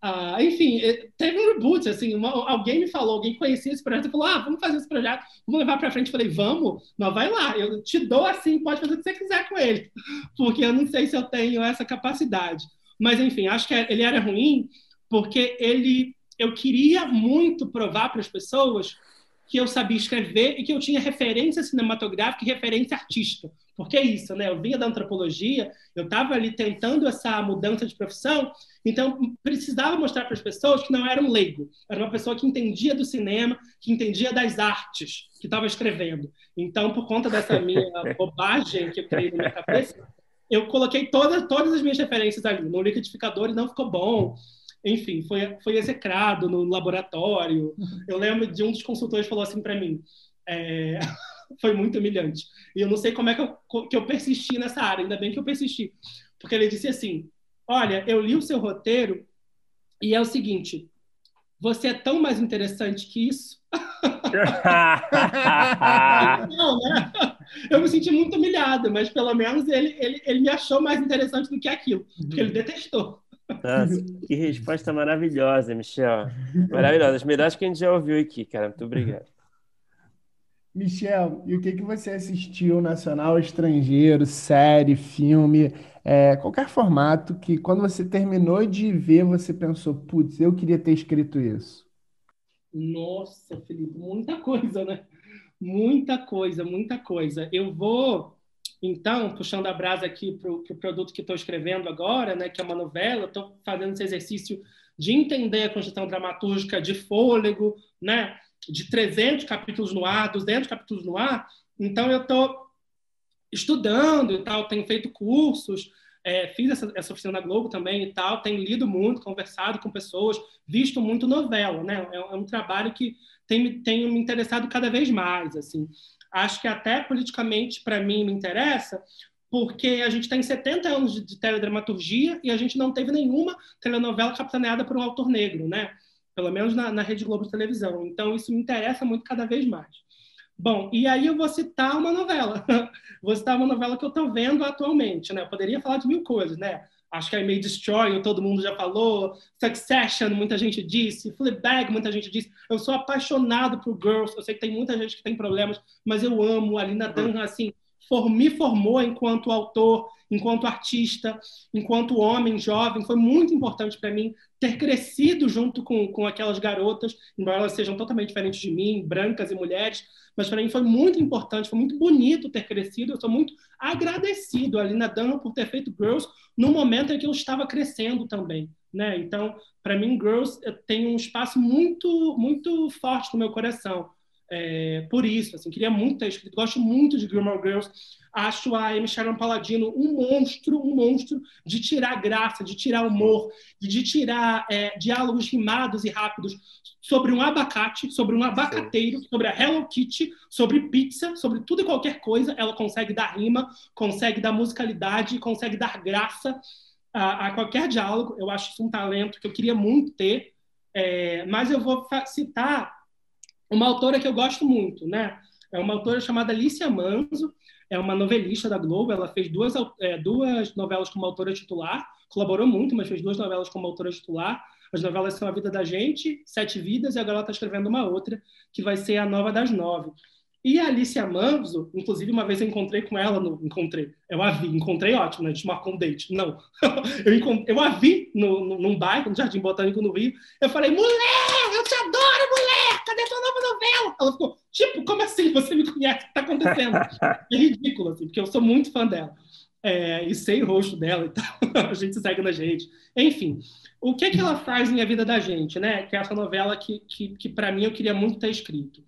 a, enfim, eh, teve um reboot, assim, uma, alguém me falou, alguém conhecia esse projeto e falou, ah, vamos fazer esse projeto, vamos levar para frente. Eu falei, vamos, mas vai lá, eu te dou assim, pode fazer o que você quiser com ele, (laughs) porque eu não sei se eu tenho essa capacidade. Mas, enfim, acho que ele era ruim porque ele eu queria muito provar para as pessoas que eu sabia escrever e que eu tinha referência cinematográfica e referência artística. Porque é isso, né? Eu vinha da antropologia, eu estava ali tentando essa mudança de profissão, então precisava mostrar para as pessoas que não era um leigo, era uma pessoa que entendia do cinema, que entendia das artes, que estava escrevendo. Então, por conta dessa minha (laughs) bobagem que eu criei na minha cabeça, eu coloquei todas, todas as minhas referências ali no liquidificador e não ficou bom enfim, foi, foi execrado no laboratório. Eu lembro de um dos consultores falou assim para mim, é, (laughs) foi muito humilhante. E eu não sei como é que eu, que eu persisti nessa área, ainda bem que eu persisti. Porque ele disse assim, olha, eu li o seu roteiro e é o seguinte, você é tão mais interessante que isso. (laughs) não, né? Eu me senti muito humilhado, mas pelo menos ele, ele, ele me achou mais interessante do que aquilo, porque ele detestou. Nossa, que resposta maravilhosa, Michel. Maravilhosa. As melhores que a gente já ouviu aqui, cara. Muito obrigado. Michel, e o que, que você assistiu, nacional, estrangeiro, série, filme, é, qualquer formato, que quando você terminou de ver, você pensou, putz, eu queria ter escrito isso? Nossa, Felipe, muita coisa, né? Muita coisa, muita coisa. Eu vou então, puxando a brasa aqui para o pro produto que estou escrevendo agora, né, que é uma novela, estou fazendo esse exercício de entender a construção dramatúrgica de fôlego, né, de 300 capítulos no ar, 200 capítulos no ar. Então, eu estou estudando e tal, tenho feito cursos, é, fiz essa, essa oficina na Globo também e tal, tenho lido muito, conversado com pessoas, visto muito novela, né? É, é um trabalho que tem, tem me interessado cada vez mais, assim. Acho que até politicamente, para mim, me interessa, porque a gente tem 70 anos de, de teledramaturgia e a gente não teve nenhuma telenovela capitaneada por um autor negro, né? Pelo menos na, na Rede Globo de televisão. Então, isso me interessa muito cada vez mais. Bom, e aí eu vou citar uma novela. (laughs) vou citar uma novela que eu estou vendo atualmente, né? Eu poderia falar de mil coisas, né? Acho que I May Destroy, todo mundo já falou. Succession, muita gente disse. Fleabag, muita gente disse. Eu sou apaixonado por Girls. Eu sei que tem muita gente que tem problemas, mas eu amo. A Lina Dunham, assim, me formou enquanto autor, enquanto artista, enquanto homem jovem. Foi muito importante para mim ter crescido junto com, com aquelas garotas, embora elas sejam totalmente diferentes de mim, brancas e mulheres, mas para mim foi muito importante, foi muito bonito ter crescido. Eu sou muito agradecido a Lina Dunham por ter feito Girls no momento em que eu estava crescendo também. Né? Então, para mim, Girls tem um espaço muito, muito forte no meu coração é, por isso. Assim, queria muito ter escrito. Gosto muito de Gilmore Girls. Acho a Amy Sharon Paladino um monstro, um monstro de tirar graça, de tirar humor, de tirar é, diálogos rimados e rápidos sobre um abacate, sobre um abacateiro, sobre a Hello Kitty, sobre pizza, sobre tudo e qualquer coisa. Ela consegue dar rima, consegue dar musicalidade, consegue dar graça a, a qualquer diálogo. Eu acho isso um talento que eu queria muito ter. É, mas eu vou citar uma autora que eu gosto muito, né? É uma autora chamada Alicia Manzo, é uma novelista da Globo, ela fez duas, é, duas novelas como autora titular, colaborou muito, mas fez duas novelas como autora titular. As novelas são A Vida da Gente, Sete Vidas, e agora ela está escrevendo uma outra, que vai ser A Nova das Nove. E a Alicia Manzo, inclusive, uma vez eu encontrei com ela, no, encontrei, eu a vi, encontrei ótimo, né? A gente marcou um date. Não, (laughs) eu, eu a vi no, no, num bairro, no Jardim Botânico no Rio. Eu falei, mulher, eu te adoro, mulher, cadê tua nova novela? Ela ficou, tipo, como assim? Você me conhece? O que tá acontecendo? (laughs) é ridículo, assim, porque eu sou muito fã dela. É, e sei o rosto dela e tal. (laughs) a gente segue na gente. Enfim, o que, que ela faz em A Vida da Gente, né? Que é essa novela que, que, que para mim, eu queria muito ter escrito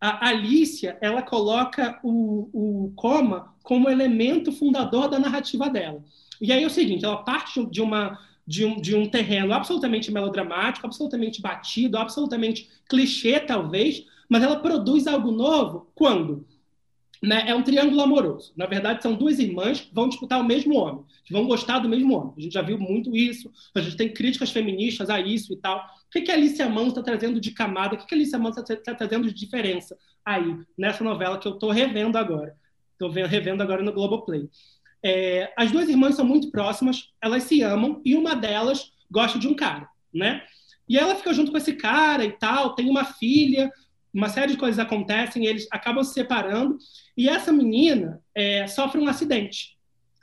a Alicia ela coloca o, o coma como elemento fundador da narrativa dela. E aí é o seguinte, ela parte de uma de um, de um terreno absolutamente melodramático, absolutamente batido, absolutamente clichê, talvez, mas ela produz algo novo quando? Né, é um triângulo amoroso. Na verdade, são duas irmãs que vão disputar o mesmo homem, que vão gostar do mesmo homem. A gente já viu muito isso, a gente tem críticas feministas a isso e tal. O que, que a Alicia está trazendo de camada? O que, que a Alicia está tá trazendo de diferença aí, nessa novela que eu estou revendo agora? Estou revendo agora no Globoplay. É, as duas irmãs são muito próximas, elas se amam e uma delas gosta de um cara, né? E ela fica junto com esse cara e tal, tem uma filha, uma série de coisas acontecem, eles acabam se separando, e essa menina é, sofre um acidente.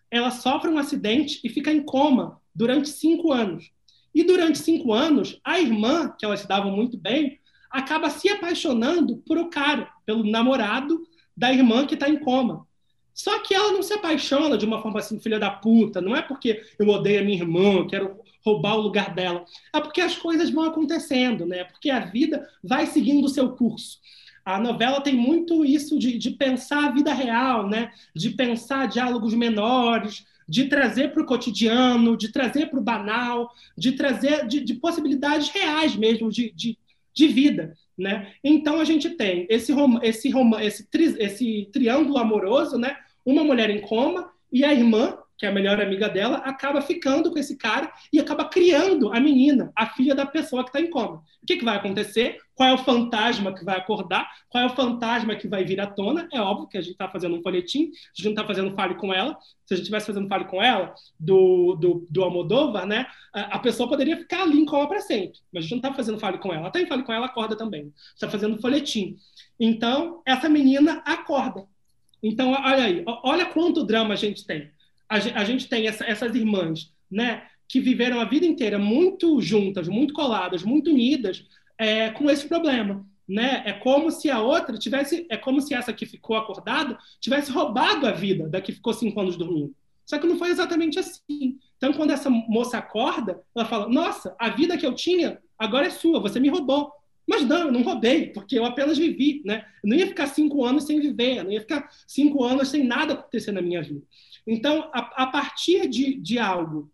Ela sofre um acidente e fica em coma durante cinco anos. E durante cinco anos, a irmã, que elas se davam muito bem, acaba se apaixonando por o cara, pelo namorado da irmã que está em coma. Só que ela não se apaixona de uma forma assim, filha da puta. Não é porque eu odeio a minha irmã, quero roubar o lugar dela. É porque as coisas vão acontecendo, né? Porque a vida vai seguindo o seu curso. A novela tem muito isso de, de pensar a vida real, né? De pensar diálogos menores, de trazer para o cotidiano, de trazer para o banal, de trazer de, de possibilidades reais mesmo de, de, de vida. Né? Então a gente tem esse, esse, esse, tri, esse triângulo amoroso, né? uma mulher em coma e a irmã, que é a melhor amiga dela, acaba ficando com esse cara e acaba criando a menina, a filha da pessoa que está em coma. O que, que vai acontecer? Qual é o fantasma que vai acordar? Qual é o fantasma que vai vir à tona? É óbvio que a gente está fazendo um folhetim, a gente não está fazendo fale com ela. Se a gente estivesse fazendo fale com ela, do, do, do Almodóvar, né, a, pessoa poderia ficar ali em coma para sempre. Mas a gente não está fazendo fale com ela. Até em fale com ela, acorda também. Está fazendo folhetim. Então, essa menina acorda então, olha aí, olha quanto drama a gente tem. A, gente tem essa, essas irmãs, né, que viveram a vida inteira muito juntas, muito coladas, muito unidas, é, com esse problema. Né? É como se a outra tivesse, é como se essa que ficou acordada tivesse roubado a vida da que ficou cinco anos dormindo. Só que não foi exatamente assim. Então, quando essa moça acorda, ela fala: Nossa, a vida que eu tinha agora é sua, você me roubou. Mas não, eu não roubei, porque eu apenas vivi, né? Eu não ia ficar cinco anos sem viver, eu não ia ficar cinco anos sem nada acontecer na minha vida. Então, a, a partir de, de algo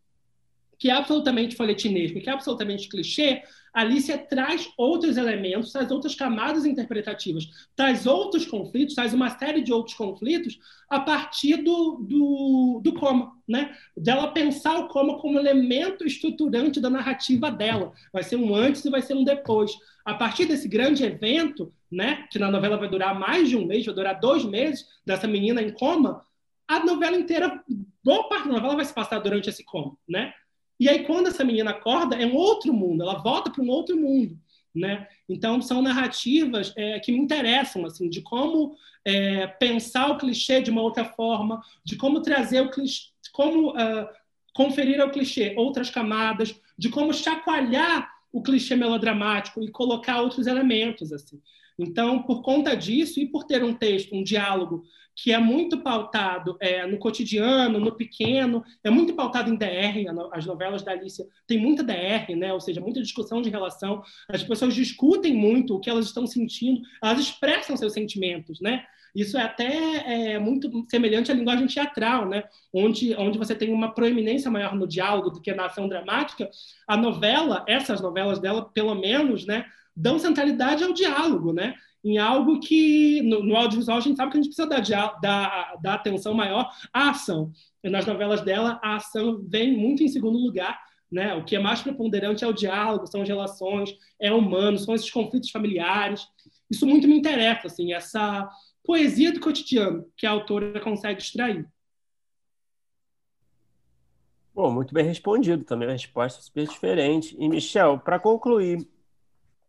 que é absolutamente folhetinesco, que é absolutamente clichê, Alicia traz outros elementos, traz outras camadas interpretativas, traz outros conflitos, traz uma série de outros conflitos a partir do, do, do coma, né? Dela pensar o coma como elemento estruturante da narrativa dela. Vai ser um antes e vai ser um depois. A partir desse grande evento, né? Que na novela vai durar mais de um mês, vai durar dois meses, dessa menina em coma, a novela inteira, boa parte da novela vai se passar durante esse coma, né? E aí, quando essa menina acorda, é um outro mundo, ela volta para um outro mundo. Né? Então, são narrativas é, que me interessam, assim, de como é, pensar o clichê de uma outra forma, de como trazer o clichê, como uh, conferir ao clichê outras camadas, de como chacoalhar o clichê melodramático e colocar outros elementos, assim. Então, por conta disso e por ter um texto, um diálogo que é muito pautado é, no cotidiano, no pequeno, é muito pautado em DR. As novelas da Alicia têm muita DR, né? ou seja, muita discussão de relação. As pessoas discutem muito o que elas estão sentindo, elas expressam seus sentimentos. Né? Isso é até é, muito semelhante à linguagem teatral, né? onde, onde você tem uma proeminência maior no diálogo do que na ação dramática. A novela, essas novelas dela, pelo menos, né, dão centralidade ao diálogo. Né? Em algo que no, no, audiovisual a gente sabe que a gente precisa dar, atenção maior à ação. E nas novelas dela, a ação vem muito em segundo lugar. Né? O que é mais preponderante é o diálogo, são as relações, é humano, são esses conflitos familiares. Isso muito me interessa, assim, essa poesia do cotidiano que a autora consegue extrair. Bom, muito bem respondido também, uma resposta super diferente. E, Michel, para concluir,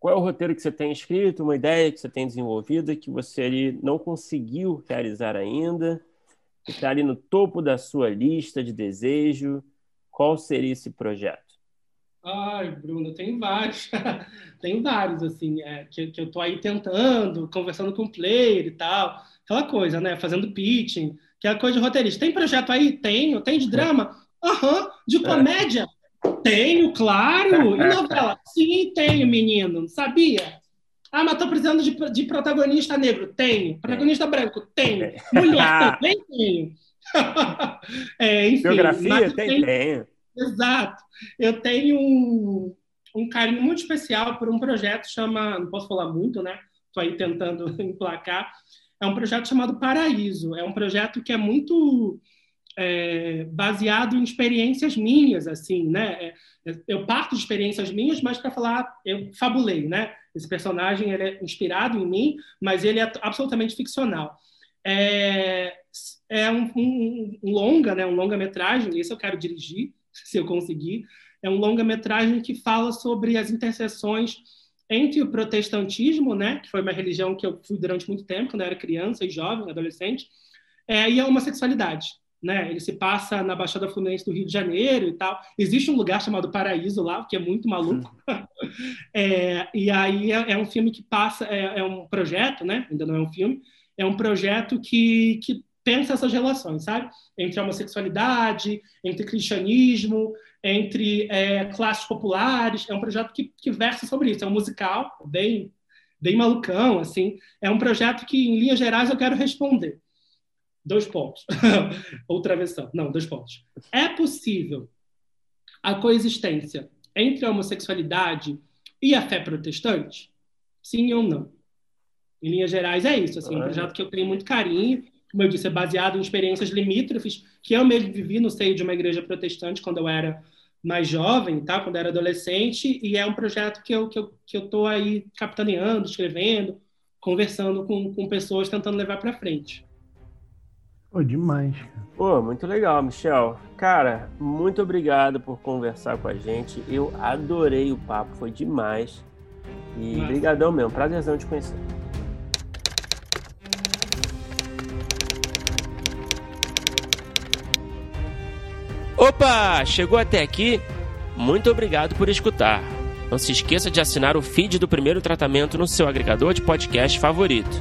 qual é o roteiro que você tem escrito, uma ideia que você tem desenvolvida que você ali não conseguiu realizar ainda, que está ali no topo da sua lista de desejo? Qual seria esse projeto? Ai, Bruno, tem vários. (laughs) tem vários, assim, é, que, que eu estou aí tentando, conversando com o player e tal. Aquela coisa, né? Fazendo pitching, que é coisa de roteirista. Tem projeto aí? Tenho. Tem de drama? Aham. Uhum. De comédia? Tenho, claro. (laughs) E novela? Sim, tenho, menino. Sabia? Ah, mas tô precisando de, de protagonista negro. Tenho. Protagonista branco? Tenho. (laughs) Mulher também tenho. (laughs) é, enfim, Biografia? Tem, tenho. Exato. Eu tenho um, um carinho muito especial por um projeto chama, não posso falar muito, né? Estou aí tentando emplacar. É um projeto chamado Paraíso. É um projeto que é muito é, baseado em experiências minhas, assim, né? É, eu parto de experiências minhas, mas para falar, eu fabulei, né? Esse personagem ele é inspirado em mim, mas ele é absolutamente ficcional. É, é um, um, um longa, né? Um longa-metragem. Esse eu quero dirigir, (laughs) se eu conseguir. É um longa-metragem que fala sobre as interseções entre o protestantismo, né? Que foi uma religião que eu fui durante muito tempo, quando eu era criança e jovem, adolescente, é, e a homossexualidade né? Ele se passa na Baixada Fluminense do Rio de Janeiro e tal. Existe um lugar chamado Paraíso lá, que é muito maluco. (laughs) é, e aí é, é, um filme que passa, é, é, um projeto, né? Ainda não é um filme. É um projeto que, que pensa essas relações, sabe? Entre homossexualidade, entre cristianismo, entre é, classes populares. É um projeto que, que versa sobre isso. É um musical bem, bem malucão, assim. É um projeto que, em linhas gerais, eu quero responder dois pontos. (laughs) Outra versão. Não, dois pontos. É possível a coexistência entre a homossexualidade e a fé protestante? Sim ou não? Em linhas gerais, é isso. Assim, um projeto que eu tenho muito carinho. Como eu disse, é baseado em experiências limítrofes que eu mesmo vivi no seio de uma igreja protestante quando eu era mais jovem, tá? quando eu era adolescente. E é um projeto que eu estou que eu, que eu aí capitaneando, escrevendo, conversando com, com pessoas, tentando levar para frente. Pô, demais. Pô, muito legal, Michel. Cara, muito obrigado por conversar com a gente. Eu adorei o papo, foi demais. E Nossa. brigadão mesmo, prazerzão te conhecer. Opa, chegou até aqui? Muito obrigado por escutar. Não se esqueça de assinar o feed do primeiro tratamento no seu agregador de podcast favorito